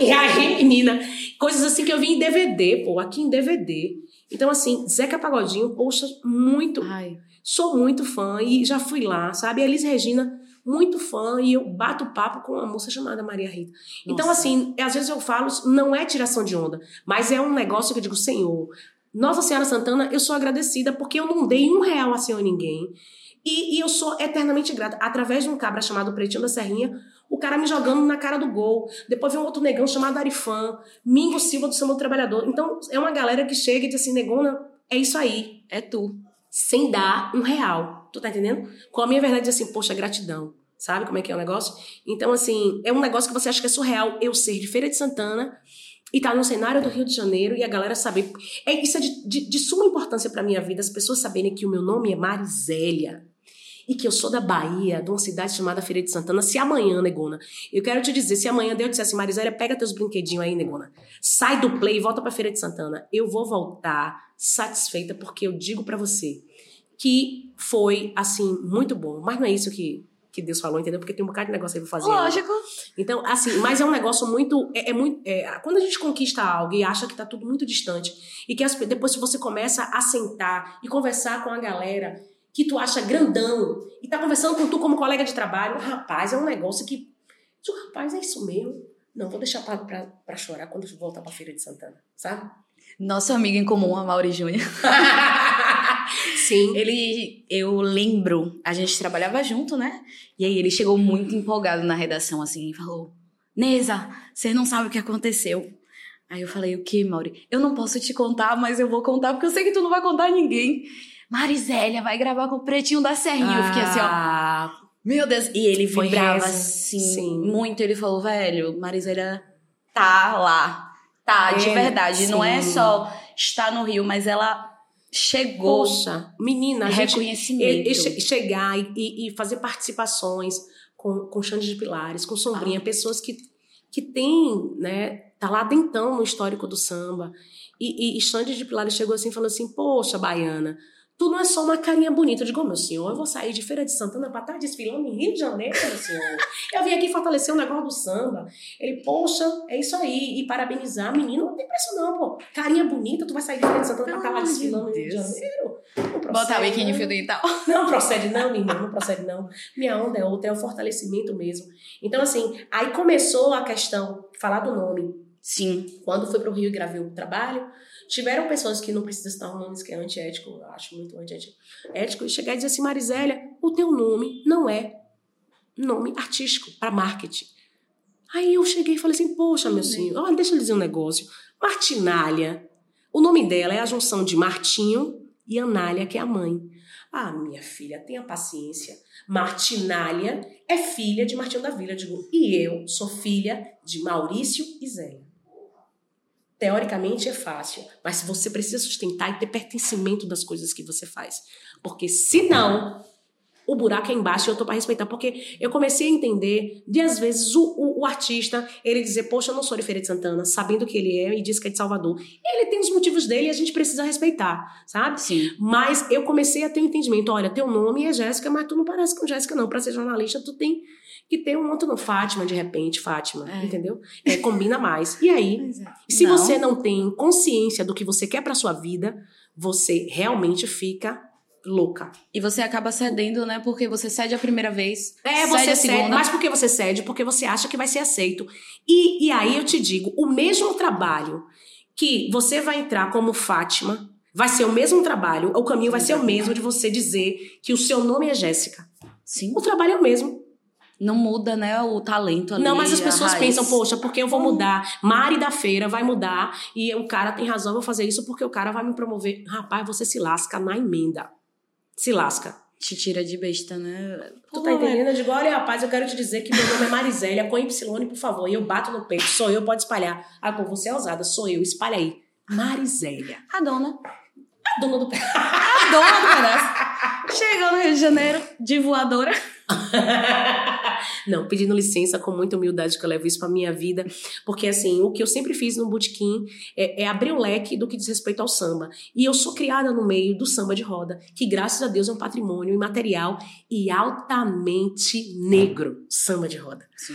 e aí, menina, coisas assim que eu vi em DVD, pô, aqui em DVD. Então, assim, Zeca Pagodinho, poxa, muito. Ai, Sou muito fã e já fui lá, sabe? Elis Regina, muito fã, e eu bato papo com uma moça chamada Maria Rita. Então, Nossa. assim, às vezes eu falo, não é tiração de onda, mas é um negócio que eu digo, Senhor, Nossa Senhora Santana, eu sou agradecida porque eu não dei um real assim a ninguém. E, e eu sou eternamente grata. Através de um cabra chamado Pretinho da Serrinha, o cara me jogando na cara do gol. Depois vem um outro negão chamado Arifã, Mingo Silva do Samba do Trabalhador. Então, é uma galera que chega e diz assim, negona, é isso aí. é tu. Sem dar um real. Tu tá entendendo? Com a minha verdade, assim, poxa, gratidão. Sabe como é que é o negócio? Então, assim, é um negócio que você acha que é surreal. Eu ser de Feira de Santana e tá no cenário do Rio de Janeiro e a galera saber. É, isso é de, de, de suma importância pra minha vida, as pessoas saberem que o meu nome é Marisélia e que eu sou da Bahia, de uma cidade chamada Feira de Santana. Se amanhã, Negona, eu quero te dizer, se amanhã Deus disser assim, Marisélia, pega teus brinquedinhos aí, Negona, sai do play e volta pra Feira de Santana. Eu vou voltar satisfeita porque eu digo pra você que foi, assim, muito bom. Mas não é isso que, que Deus falou, entendeu? Porque tem um bocado de negócio aí pra fazer. ainda. Lógico. Então, assim, mas é um negócio muito. É, é muito é, quando a gente conquista algo e acha que tá tudo muito distante, e que as- depois você começa a sentar e conversar com a galera, que tu acha grandão e tá conversando com tu como colega de trabalho, rapaz, é um negócio que. Rapaz, é isso mesmo. Não, vou deixar pra, pra, pra chorar quando voltar pra Feira de Santana, sabe? Nosso amigo em comum, a Mauri Júnior. Sim. Ele, eu lembro, a gente trabalhava junto, né? E aí ele chegou muito empolgado na redação, assim, e falou: Neza, você não sabe o que aconteceu. Aí eu falei: O que, Mauri? Eu não posso te contar, mas eu vou contar, porque eu sei que tu não vai contar a ninguém. Marisélia vai gravar com o Pretinho da Serrinha. Eu fiquei assim, ó. Ah, Meu Deus. E ele Foi vibrava assim, Sim. muito. Ele falou, velho, Marisélia tá lá. Tá, de É, verdade. Não é sim. só estar no Rio, mas ela chegou. Poxa, menina, gente reconhecimento. e- e che- chegar e- e, e fazer participações com, com Xande de Pilares, com Sombrinha, Ah. pessoas que, que têm, né, tá lá dentão no histórico do samba. E, e, e Xande de Pilares chegou assim e falou assim, poxa, Baiana, tu não é só uma carinha bonita. Eu digo, "Ô, meu senhor, eu vou sair de Feira de Santana pra estar desfilando em Rio de Janeiro, meu senhor. Eu vim aqui fortalecer o negócio do samba. Ele, poxa, é isso aí. E parabenizar. Menino, não tem preço não, pô. Carinha bonita, tu vai sair de Feira de Santana pra Pelo estar lá amor de desfilando em Rio de. Janeiro? Não Botar procede, biquíni não. fio dental. Não procede não, menina, não procede não. Minha onda é outra, é o fortalecimento mesmo. Então, assim, aí começou a questão, falar do nome. Sim. Quando fui pro Rio e gravei o trabalho, tiveram pessoas que não precisam citar nomes, que é antiético, eu acho muito antiético, ético, e chegar e dizer assim, Marisélia, o teu nome não é nome artístico para marketing. Aí eu cheguei e falei assim, poxa, meu senhor, olha, deixa eu dizer um negócio. Martinália, o nome dela é a junção de Martinho e Anália, que é a mãe. Ah, minha filha, tenha paciência. Martinália é filha de Martinho da Vila. Digo, e eu sou filha de Maurício e Zélia. Teoricamente é fácil, mas você precisa sustentar e ter pertencimento das coisas que você faz. Porque senão, o buraco é embaixo e eu tô para respeitar. Porque eu comecei a entender de, às vezes, o, o, o artista, ele dizer, poxa, eu não sou de Feira de Santana, sabendo que ele é e diz que é de Salvador. Ele tem os motivos dele e a gente precisa respeitar, sabe? Sim. Mas eu comecei a ter um entendimento. Olha, teu nome é Jéssica, mas tu não parece com Jéssica, não. Para ser jornalista, tu tem que ter um outro. Fátima, de repente, Fátima. É. Entendeu? É, combina mais. E aí, se Não. você não tem consciência do que você quer pra sua vida, você realmente fica louca. E você acaba cedendo, né? Porque você cede a primeira vez. É, cede você a cede. segunda. Mas por que você cede? Porque você acha que vai ser aceito. E, e aí eu te digo, o mesmo trabalho que você vai entrar como Fátima, vai ser o mesmo trabalho, o caminho vai ser o mesmo de você dizer que o seu nome é Jéssica. Sim. O trabalho é o mesmo. Não muda, né? O talento ali. Não, mas as pessoas pensam, poxa, porque eu vou mudar? Mari da feira vai mudar e o cara tem razão, eu vou fazer isso porque o cara vai me promover. Rapaz, você se lasca na emenda. Se lasca. Te tira de besta, né? Tu tá entendendo? Eu digo, olha, rapaz, eu quero te dizer que meu nome é Marisélia, com Y, por favor. E eu bato no peito, sou eu, pode espalhar. Ah, pô, você é ousada, sou eu, espalha aí. Marisélia. A dona. A dona do... A dona do pedaço. Chegou no Rio de Janeiro, de voadora. Não, pedindo licença com muita humildade que eu levo isso pra minha vida, porque assim, o que eu sempre fiz no botequim é, é abrir o leque do que diz respeito ao samba. E eu sou criada no meio do samba de roda, que graças a Deus é um patrimônio imaterial e altamente negro, samba de roda. Sim.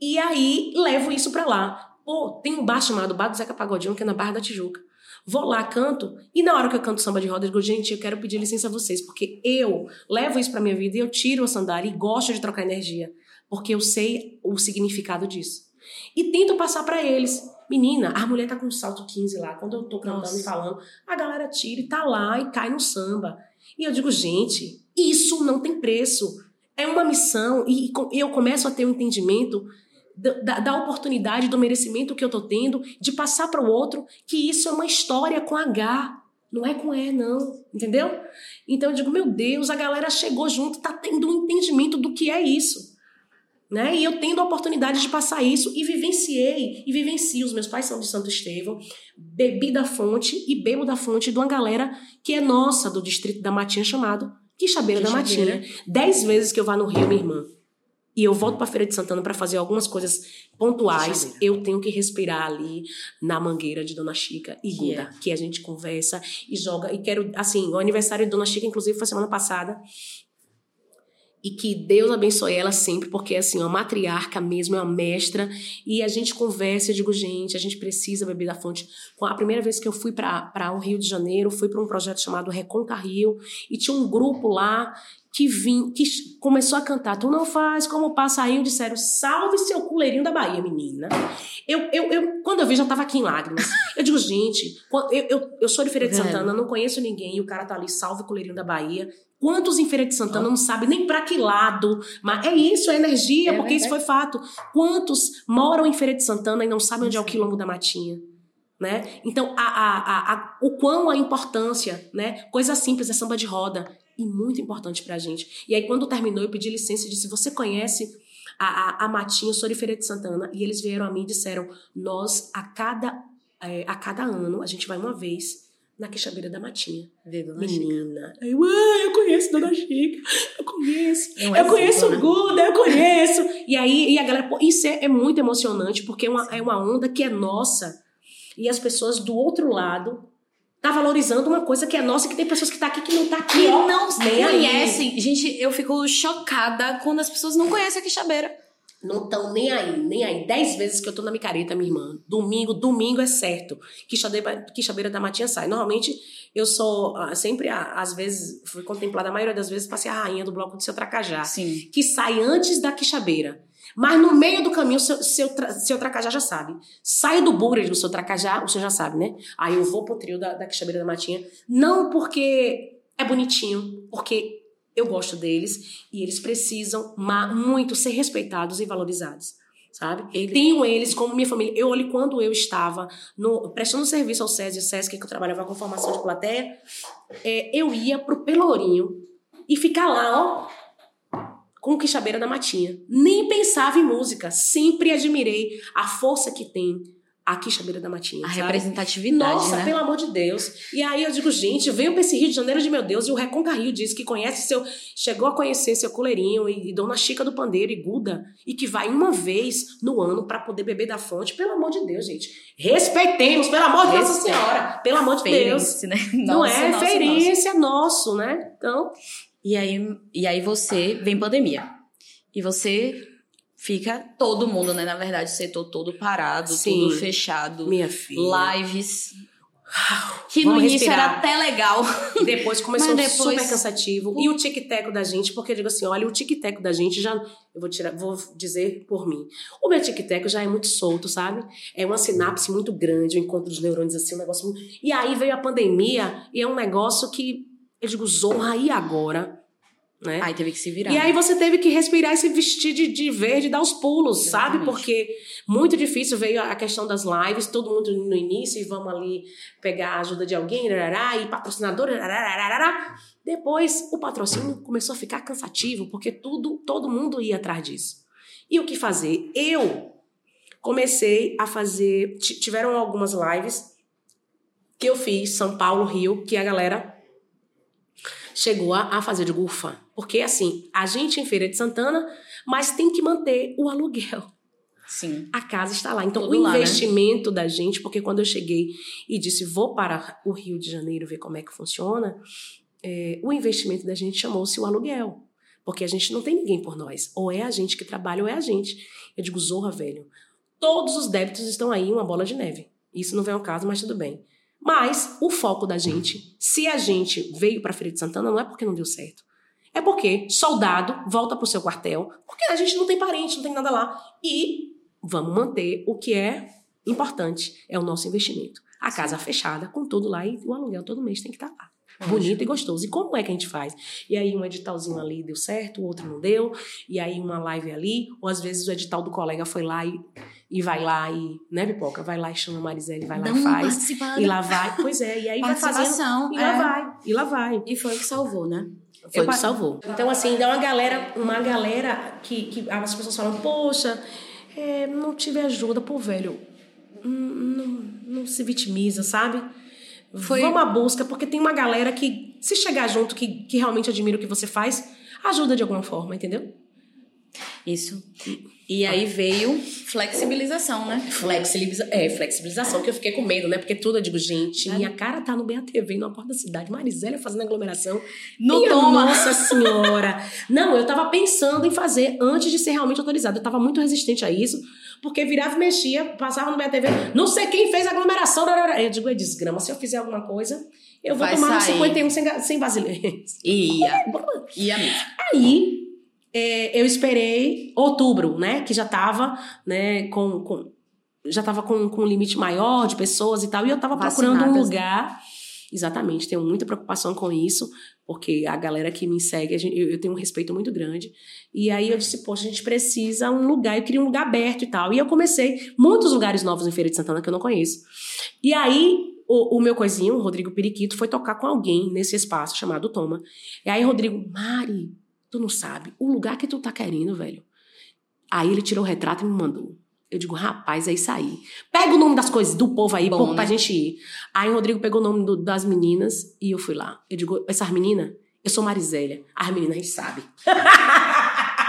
E aí levo isso pra lá. Pô, tem um bar chamado Bar do Zeca Pagodinho, que é na Barra da Tijuca. Vou lá, canto, e na hora que eu canto samba de roda, eu digo, gente, eu quero pedir licença a vocês, porque eu levo isso pra minha vida e eu tiro a sandália e gosto de trocar energia, porque eu sei o significado disso. E tento passar pra eles. Menina, a mulher tá com um salto 15 lá, quando eu tô cantando Nossa. e falando, a galera tira e tá lá e cai no samba. E eu digo, gente, isso não tem preço. É uma missão e, e eu começo a ter um entendimento da, da- da oportunidade, do merecimento que eu tô tendo de passar para o outro que isso é uma história com H, não é com E, não, entendeu? Então eu digo, meu Deus, a galera chegou junto, tá tendo um entendimento do que é isso. Né? E eu tendo a oportunidade de passar isso e vivenciei, e vivencio. Os meus pais são de Santo Estevão, bebi da fonte e bebo da fonte de uma galera que é nossa, do distrito da Matinha, chamado Quixabeira da Quixabeira. Matinha. Dez vezes que eu vá no Rio, minha irmã, e eu volto para Feira de Santana para fazer algumas coisas pontuais, eu tenho que respirar ali na mangueira de Dona Chica e Que Guda, é. que a gente conversa e joga. E quero, assim, o aniversário de Dona Chica, inclusive, foi semana passada. E que Deus abençoe ela sempre, porque assim, uma matriarca mesmo, é uma mestra, e a gente conversa, eu digo, gente, a gente precisa beber da fonte. A primeira vez que eu fui para o Rio de Janeiro, fui para um projeto chamado Reconca Rio, e tinha um grupo lá que vim, que começou a cantar, tu não faz como passarinho, disseram, salve seu culeirinho da Bahia, menina. Eu, eu, eu quando eu vi, já tava aqui em lágrimas. Eu digo, gente, eu, eu, eu sou de Feira de Santana, não conheço ninguém, e o cara tá ali, salve o culeirinho da Bahia. Quantos em Feira de Santana não sabem nem para que lado? Mas é isso, é energia, é porque verdade. isso foi fato. Quantos moram em Feira de Santana e não sabem onde é o quilombo da Matinha? Né? Então, a, a, a, o quão a importância, né? Coisa simples, é samba de roda e muito importante pra gente. E aí, quando terminou, eu pedi licença e disse: Você conhece a, a, a Matinha, eu sou de Feira de Santana? E eles vieram a mim e disseram: Nós, a cada, é, a cada ano, a gente vai uma vez na queixabeira da Matinha. Vê, Dona Menina. Chica. Eu, ah, eu conheço Dona Chica. Eu conheço. É eu conheço o Guda, eu conheço. E aí, e a galera, pô, isso é, é muito emocionante, porque é uma, é uma onda que é nossa. E as pessoas do outro lado tá valorizando uma coisa que é nossa, que tem pessoas que tá aqui que não tá aqui, que ó, não conhecem. Aí. Gente, eu fico chocada quando as pessoas não conhecem a quixabeira. Não estão nem aí, nem aí. Dez vezes que eu tô na micareta, minha irmã. Domingo, domingo é certo. Quixabeira, da Matinha sai. Normalmente, eu sou, ah, sempre, ah, às vezes, fui contemplada, a maioria das vezes, passei a rainha do bloco de seu Tracajá. Sim. Que sai antes da quixabeira. Mas no meio do caminho, seu, seu, seu tracajá já sabe. Saio do búreo do seu tracajá, o senhor já sabe, né? Aí eu vou pro trio da, da Quixabeira da Matinha. Não porque é bonitinho, porque eu gosto deles e eles precisam muito ser respeitados e valorizados. Sabe? Ele... Tenho eles como minha família. Eu olho quando eu estava no, prestando serviço ao SESI e SESC, que eu trabalhava com formação de plateia, é, eu ia pro Pelourinho e ficar lá, ó, com o Quixabeira da Matinha. Nem pensava em música, sempre admirei a força que tem a Quixabeira da Matinha. A sabe? representatividade, Nossa, né? pelo amor de Deus. E aí eu digo, gente, venho pra esse Rio de Janeiro de meu Deus, e o Reconca Rio diz que conhece seu. Chegou a conhecer seu coleirinho e, e Dona Chica do Pandeiro e Guda, e que vai uma vez no ano para poder beber da fonte. Pelo amor de Deus, gente. Respeitemos, pelo amor de Nossa Senhora. Pelo amor de Deus. Né? Não é? Nossa, Feirense é nosso, né? Então. E aí, e aí você vem pandemia. E você fica todo mundo, né? Na verdade, o setor todo parado, Sim, tudo fechado. Minha filha. Lives. Que Vamos no início respirar. era até legal. Depois começou depois... super cansativo. E o tic-teco da gente, porque eu digo assim: olha, o tic-teco da gente já. Eu vou, tirar, vou dizer por mim. O meu tic-teco já é muito solto, sabe? É uma sinapse muito grande, o encontro dos neurônios assim, um negócio. Muito... E aí veio a pandemia e é um negócio que eu digo, zorra, e agora? Né? Aí teve que se virar. E aí você teve que respirar e se vestir de, de verde, dar os pulos, Exatamente. sabe? Porque muito difícil veio a questão das lives, todo mundo no início, e vamos ali pegar a ajuda de alguém, rarará, e patrocinador, rarará. Depois o patrocínio começou a ficar cansativo, porque tudo, todo mundo ia atrás disso. E o que fazer? Eu comecei a fazer. Tiveram algumas lives que eu fiz, São Paulo, Rio, que a galera chegou a, a fazer de gufa. Porque, assim, a gente em Feira de Santana, mas tem que manter o aluguel. Sim. A casa está lá. Então, Tudo o investimento lá, né? da gente, porque quando eu cheguei e disse, vou para o Rio de Janeiro ver como é que funciona, é, o investimento da gente chamou-se o aluguel. Porque a gente não tem ninguém por nós. Ou é a gente que trabalha, ou é a gente. Eu digo, zorra, velho. Todos os débitos estão aí, uma bola de neve. Isso não vem ao caso, mas tudo bem. Mas o foco da gente, se a gente veio para Feira de Santana, não é porque não deu certo. É porque soldado volta para o seu quartel, porque a gente não tem parente, não tem nada lá. E vamos manter o que é importante, é o nosso investimento. A casa fechada, com tudo lá, e o aluguel todo mês tem que estar tá lá bonito e gostoso. E como é que a gente faz? E aí um editalzinho ali deu certo, o outro não deu, e aí uma live ali, ou às vezes o edital do colega foi lá e, e vai lá e, né, Pipoca? Vai lá e chama a Marisele, vai lá não e faz. E lá vai, pois é, e aí vai fazendo. E lá é. vai, e lá vai. E foi o que salvou, né? Foi o que salvou. Então, assim, dá uma galera, uma galera que, que as pessoas falam, poxa, é, não tive ajuda, pô, velho, não, não, não se vitimiza, sabe? Foi... Vamos à busca, porque tem uma galera que, se chegar junto, que, que realmente admira o que você faz, ajuda de alguma forma, entendeu? Isso. E aí veio flexibilização, né? Flexibiliza é, flexibilização, que eu fiquei com medo, né? Porque tudo eu digo, gente, minha cara tá no BATV, na porta da cidade, Marisela fazendo aglomeração. No Minha toma. Nossa Senhora! Não, eu tava pensando em fazer antes de ser realmente autorizado. Eu tava muito resistente a isso, porque virava e mexia, passava no BATV, não sei quem fez aglomeração. Eu digo, é desgrama, se eu fizer alguma coisa, eu vou Vai tomar sair. 51 sem, sem vasilhame. Ia. Ia mesmo. Aí é, eu esperei outubro, né? Que já tava, né, com. com- já tava com, com um limite maior de pessoas e tal. E eu tava procurando um né? lugar. Exatamente, tenho muita preocupação com isso, porque a galera que me segue, gente- eu, eu tenho um respeito muito grande. E aí eu disse, poxa, a gente precisa um lugar, eu queria um lugar aberto e tal. E eu comecei muitos lugares novos em Feira de Santana que eu não conheço. E aí o, o meu coisinho, o Rodrigo Periquito, foi tocar com alguém nesse espaço chamado Toma. E aí, Rodrigo, Mari, tu não sabe o lugar que tu tá querendo, velho. Aí ele tirou o retrato e me mandou. Eu digo, rapaz, é isso aí. Pega o nome das coisas do povo aí Bom, pô, né? pra gente ir. Aí o Rodrigo pegou o nome do- das meninas e eu fui lá. Eu digo, essas meninas, eu sou Marisélia. As meninas a gente sabe.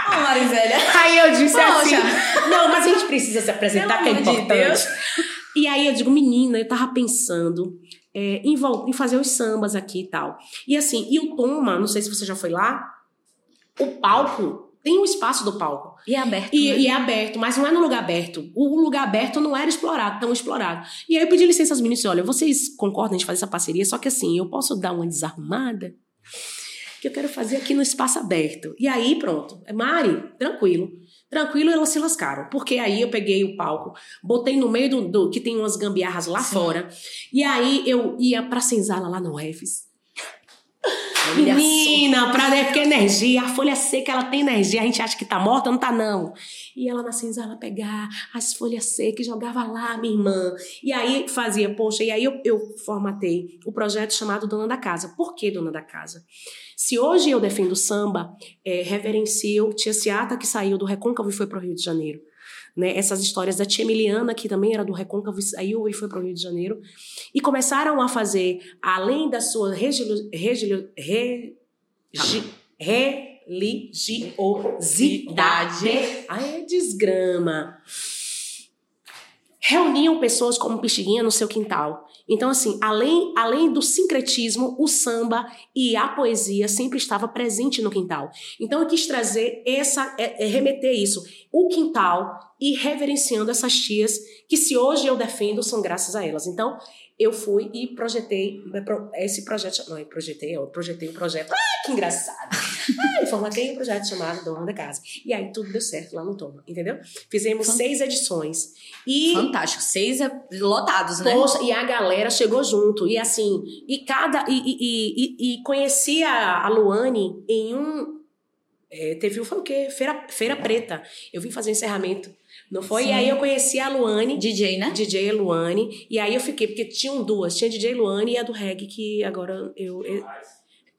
Ô, Marizélia. Aí eu disse Poxa. assim: não, mas a gente precisa se apresentar, que é Pelo amor de importante. Deus. E aí eu digo, menina, eu tava pensando é, em, em fazer os sambas aqui e tal. E assim, e o Toma, não sei se você já foi lá, o palco, tem um espaço do palco. E é aberto. E, né? e é aberto, mas não é no lugar aberto. O, lugar aberto não era explorado, tão explorado. E aí eu pedi licença às meninas e disse, olha, vocês concordam de fazer essa parceria? Só que assim, eu posso dar uma desarrumada? Que eu quero fazer aqui no espaço aberto. E aí, pronto. Mari, tranquilo. Tranquilo, elas se lascaram. Porque aí eu peguei o palco, botei no meio do, do- que tem umas gambiarras lá Sim. fora. E aí eu ia pra senzala lá no Refs. Olha só. Menina, pra, né, porque energia, a folha seca, ela tem energia, a gente acha que tá morta, não tá não. E ela na senzala pegar as folhas secas e jogava lá, minha irmã. E aí fazia, poxa, e aí eu, eu formatei o projeto chamado Dona da Casa. Por que Dona da Casa? Se hoje eu defendo samba, é, reverencio Tia Ciata, que saiu do Recôncavo e foi para o Rio de Janeiro. Né? Essas histórias da Tia Emiliana, que também era do Recôncavo, saiu e foi para o Rio de Janeiro. E começaram a fazer, além da sua religiosidade. Ai, é desgrama. Reuniam pessoas como Pixinguinha no seu quintal. Então, assim, além, além do sincretismo, o samba e a poesia sempre estava presente no quintal. Então, eu quis trazer essa, é, é, remeter isso, o quintal e reverenciando essas tias que, se hoje eu defendo, são graças a elas. Então, eu fui e projetei esse projeto. Não, eu projetei, eu projetei um projeto. Ah, que engraçado! Ah, eu formatei um projeto chamado Dona da Casa. E aí tudo deu certo lá no Toma, entendeu? Fizemos Fant- seis edições. E Fantástico. Seis é- lotados, né? Poxa, e a galera chegou junto. E assim, e cada. E, e, e, e conheci a, a Luane em um. é, teve um, foi o quê? Feira, Feira Preta. Eu vim fazer encerramento. Não foi? Sim. E aí eu conheci a Luane. DJ, né? DJ Luane. E aí eu fiquei, porque tinham duas. Tinha DJ Luane e a do reggae, que agora eu. eu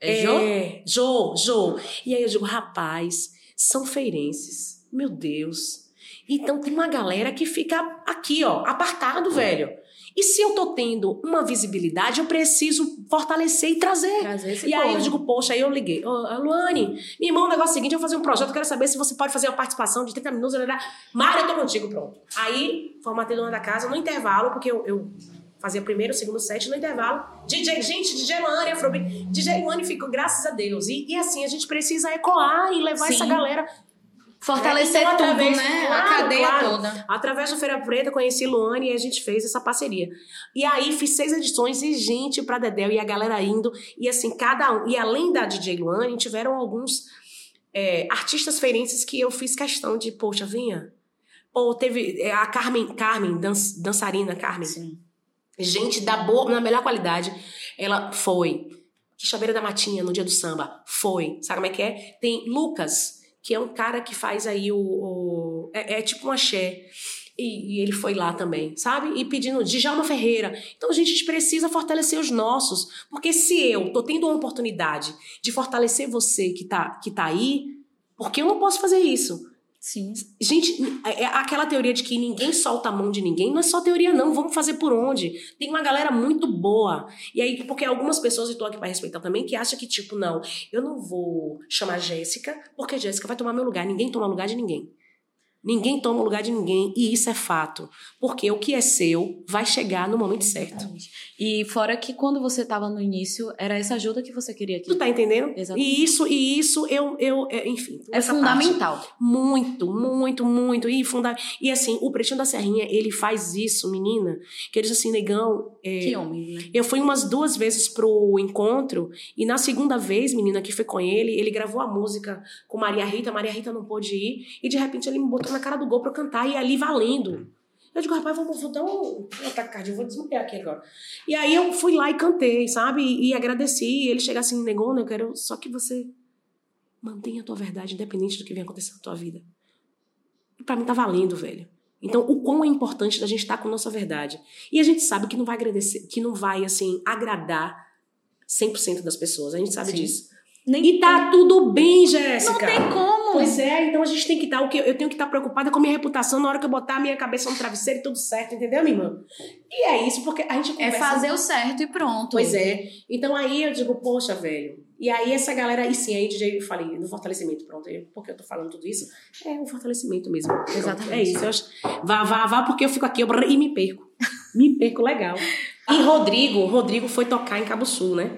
É Jô? é, Jô, Jô. E aí eu digo, rapaz, são feirenses. Meu Deus. Então tem uma galera que fica aqui, ó, apartado, velho. E se eu tô tendo uma visibilidade, eu preciso fortalecer e trazer. Trazer esse E aí eu povo. digo, poxa, aí eu liguei. Ô, a Luane, me irmão, o negócio é o seguinte, eu vou fazer um projeto, eu quero saber se você pode fazer uma participação de 30 minutos. Mara, eu tô contigo, pronto. Aí, formatei dona da casa no intervalo, porque eu, eu fazia primeiro, segundo set, no intervalo. DJ, gente, DJ Luane, Afrobeat. DJ Luane ficou, graças a Deus. E, e assim, a gente precisa ecoar e levar Sim. essa galera Fortalecer Então, tudo, através- né? claro, a cadeia claro. toda. Através do Feira Preta, conheci Luane e a gente fez essa parceria. E aí fiz seis edições e gente pra Dedéu e a galera indo. E assim, cada um. E além da DJ Luane, tiveram alguns é, artistas feirenses que eu fiz questão de, poxa, vinha. Ou teve é, a Carmen, Carmen, dan- dançarina Carmen. Sim. Gente da boa, na melhor qualidade. Ela foi. Quixabeira da Matinha, no dia do samba. Foi. Sabe como é que é? Tem Lucas, que é um cara que faz aí o. o- é, é tipo um axé. E, e ele foi lá também, sabe? E pedindo Djalma Ferreira. Então, a gente precisa fortalecer os nossos. Porque se eu tô tendo uma oportunidade de fortalecer você que tá, que tá aí, por que eu não posso fazer isso? Sim. Gente, é aquela teoria de que ninguém solta a mão de ninguém, não é só teoria, não. Vamos fazer por onde? Tem uma galera muito boa. E aí, porque algumas pessoas, e tô aqui pra respeitar também, que acham que, tipo, não, eu não vou chamar Jéssica, porque Jéssica vai tomar meu lugar. Ninguém toma lugar de ninguém. Ninguém toma o lugar de ninguém e isso é fato. Porque o que é seu vai chegar no momento certo. E fora que quando você estava no início, era essa ajuda que você queria aqui. Tu tá entendendo? Exatamente. E isso, e isso eu, eu é, enfim. É fundamental. parte. muito, muito, muito. E, funda... e assim, o Pretinho da Serrinha, ele faz isso, menina, que ele diz assim, negão. é, Que homem, né? eu fui umas duas vezes pro encontro e na segunda vez, menina, que foi com ele, ele gravou a música com Maria Rita. Maria Rita não pôde ir e de repente ele me botou na cara do gol pra eu cantar e ali valendo. Eu digo, rapaz, vou, vou dar um, um ataque cardíaco, vou desmaiar aqui agora. E aí eu fui lá e cantei, sabe? E, e agradeci. E ele chega assim, negona, eu quero só que você mantenha a tua verdade, independente do que venha acontecer na tua vida. E pra mim tá valendo, velho. Então, o quão é importante da gente estar com nossa verdade. E a gente sabe que não vai agradecer, que não vai, assim, agradar 100% das pessoas. A gente sabe Sim. disso. Nem E tá tudo bem, Jéssica. Não tem como. Pois é, então a gente tem que estar. O que eu tenho que estar preocupada com a minha reputação na hora que eu botar a minha cabeça no travesseiro e tudo certo, entendeu, minha irmã? E é isso, porque a gente É conversa- fazer o certo e pronto. Pois é. Então aí eu digo, poxa, velho. E aí essa galera, e sim, aí DJ eu falei, do fortalecimento, pronto. Eu- Por que eu tô falando tudo isso? É um fortalecimento mesmo. Pronto, Exatamente. É isso. Eu acho, vá, vá, vá, porque eu fico aqui eu, e me perco. Me perco legal. E Rodrigo, Rodrigo foi tocar em Cabo Sul, né?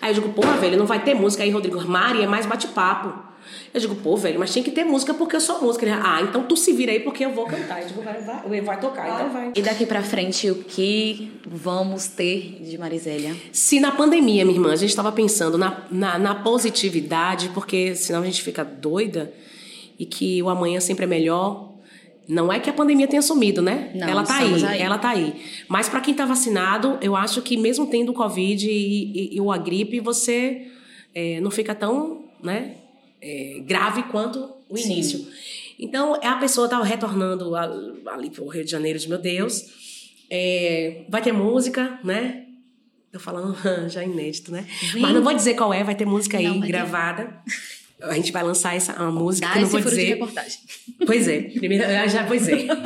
Aí eu digo, pô, velho, não vai ter música aí, Rodrigo. Mari, é mais bate-papo. Eu digo, pô, velho, mas tinha que ter música porque eu sou música. Ele, ah, então tu se vira aí porque eu vou cantar. Eu digo, vai, vai, vai tocar, então vai. E daqui pra frente, o que vamos ter de Marisélia? Se na pandemia, minha irmã, a gente estava pensando na, na, na positividade, porque senão a gente fica doida e que o amanhã sempre é melhor. Não é que a pandemia tenha sumido, né? Não, ela tá aí, aí. ela tá aí. Mas para quem tá vacinado, eu acho que mesmo tendo o Covid e, e, e o a gripe, você é, não fica tão, né, é, grave quanto o Sim. início. Então, a pessoa tá retornando ali pro Rio de Janeiro, de meu Deus. É, vai ter música, né? Tô falando já inédito, né? Vem. Mas não vou dizer qual é, vai ter música aí Não, ter. gravada. A gente vai lançar essa uma música Dá que eu não vou furo de dizer. reportagem. Pois é, primeiro eu já pois é.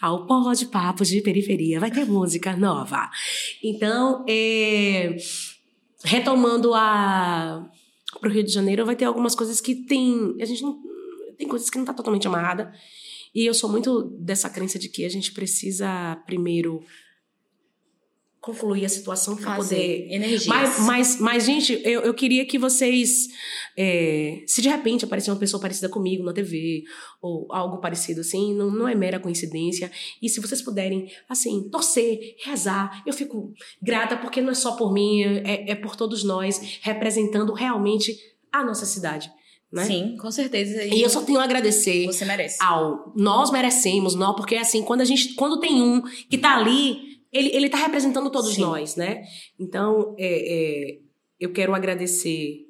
Ao pó de papo de periferia vai ter música nova. Então, é, retomando a pro Rio de Janeiro, vai ter algumas coisas que tem, a gente não tem coisas que não tá totalmente amarrada. E eu sou muito dessa crença de que a gente precisa primeiro concluir a situação para poder energias. mas, mas, mas, gente, eu, eu queria que vocês. é, se de repente aparecer uma pessoa parecida comigo na TV, ou algo parecido assim, não, não é mera coincidência. E se vocês puderem, assim, torcer, rezar, eu fico grata, porque não é só por mim, é, é por todos nós, representando realmente a nossa cidade. Né? Sim, com certeza. E eu só tenho a agradecer Você merece. ao nós merecemos, não, porque assim, quando a gente, quando tem um que tá ali, ele, ele tá representando todos Sim. nós, né? Então, é, é, eu quero agradecer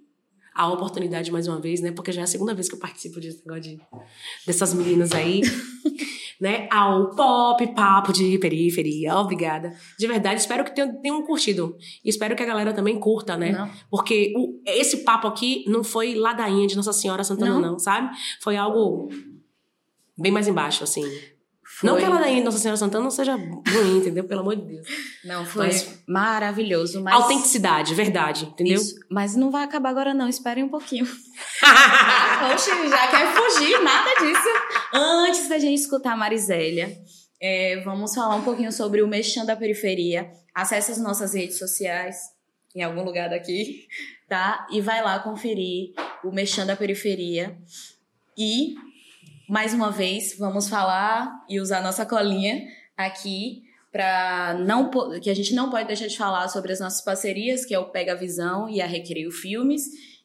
a oportunidade mais uma vez, né? Porque já é a segunda vez que eu participo desse negócio de, dessas meninas aí, né? Ao Pop Papo de Periferia. Obrigada. De verdade, espero que tenham, tenham curtido. E espero que a galera também curta, né? Não. Porque o- esse papo aqui não foi ladainha de Nossa Senhora Santana, Não. não, sabe? Foi algo bem mais embaixo, assim. Foi- Não que a ladainha de Nossa Senhora Santana não seja ruim, entendeu? Pelo amor de Deus. Não, foi Mas- maravilhoso. Mas... Autenticidade, verdade, entendeu? Isso. Mas não vai acabar agora, não. Esperem um pouquinho. Oxe, já quer fugir, nada disso. Antes da gente escutar a Marisélia, é, vamos falar um pouquinho sobre o Mexão da Periferia. Acesse as nossas redes sociais, em algum lugar daqui, tá? E vai lá conferir o Mexão da Periferia. E, mais uma vez, vamos falar e usar nossa colinha aqui para não que a gente não pode deixar de falar sobre as nossas parcerias, que é o Pega Visão e a Recreio Filmes,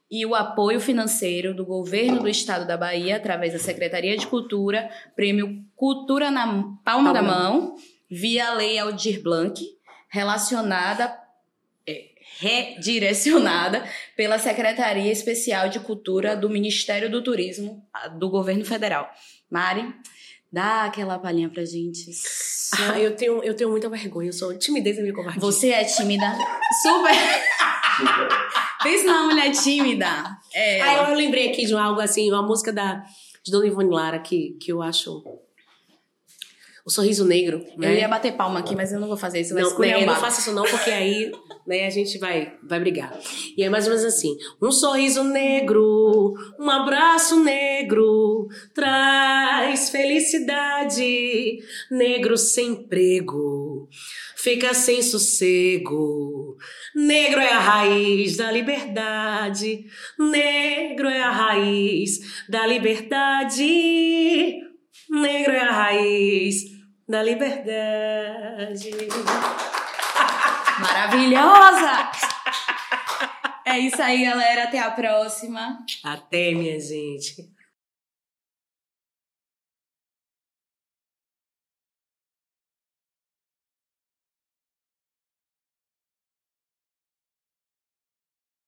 e o apoio financeiro do governo do estado da Bahia através da Secretaria de Cultura, Prêmio Cultura na Palma Palma da Mão, via Lei Aldir Blanc, relacionada redirecionada pela Secretaria Especial de Cultura do Ministério do Turismo ah, do Governo Federal. Mari, dá aquela palhinha pra gente. Ah, eu, tenho, eu tenho muita vergonha, eu sou timidez e minha covardia. Você é tímida? Super! Pensa numa mulher tímida. É. Aí eu, eu lembrei aqui de algo assim, uma música da, de Dona Ivone Lara que, que eu acho. O Sorriso Negro. Né? Eu ia bater palma aqui, mas eu não vou fazer isso. Não, né, não faça isso não, porque aí né, a gente vai, vai brigar. E é mais ou menos assim. Um sorriso negro, um abraço negro, traz felicidade. Negro sem emprego, fica sem sossego. Negro é a raiz da liberdade. Negro é a raiz da liberdade. Negro é a raiz da liberdade. Maravilhosa! É isso aí, galera. Até a próxima. Até, minha gente.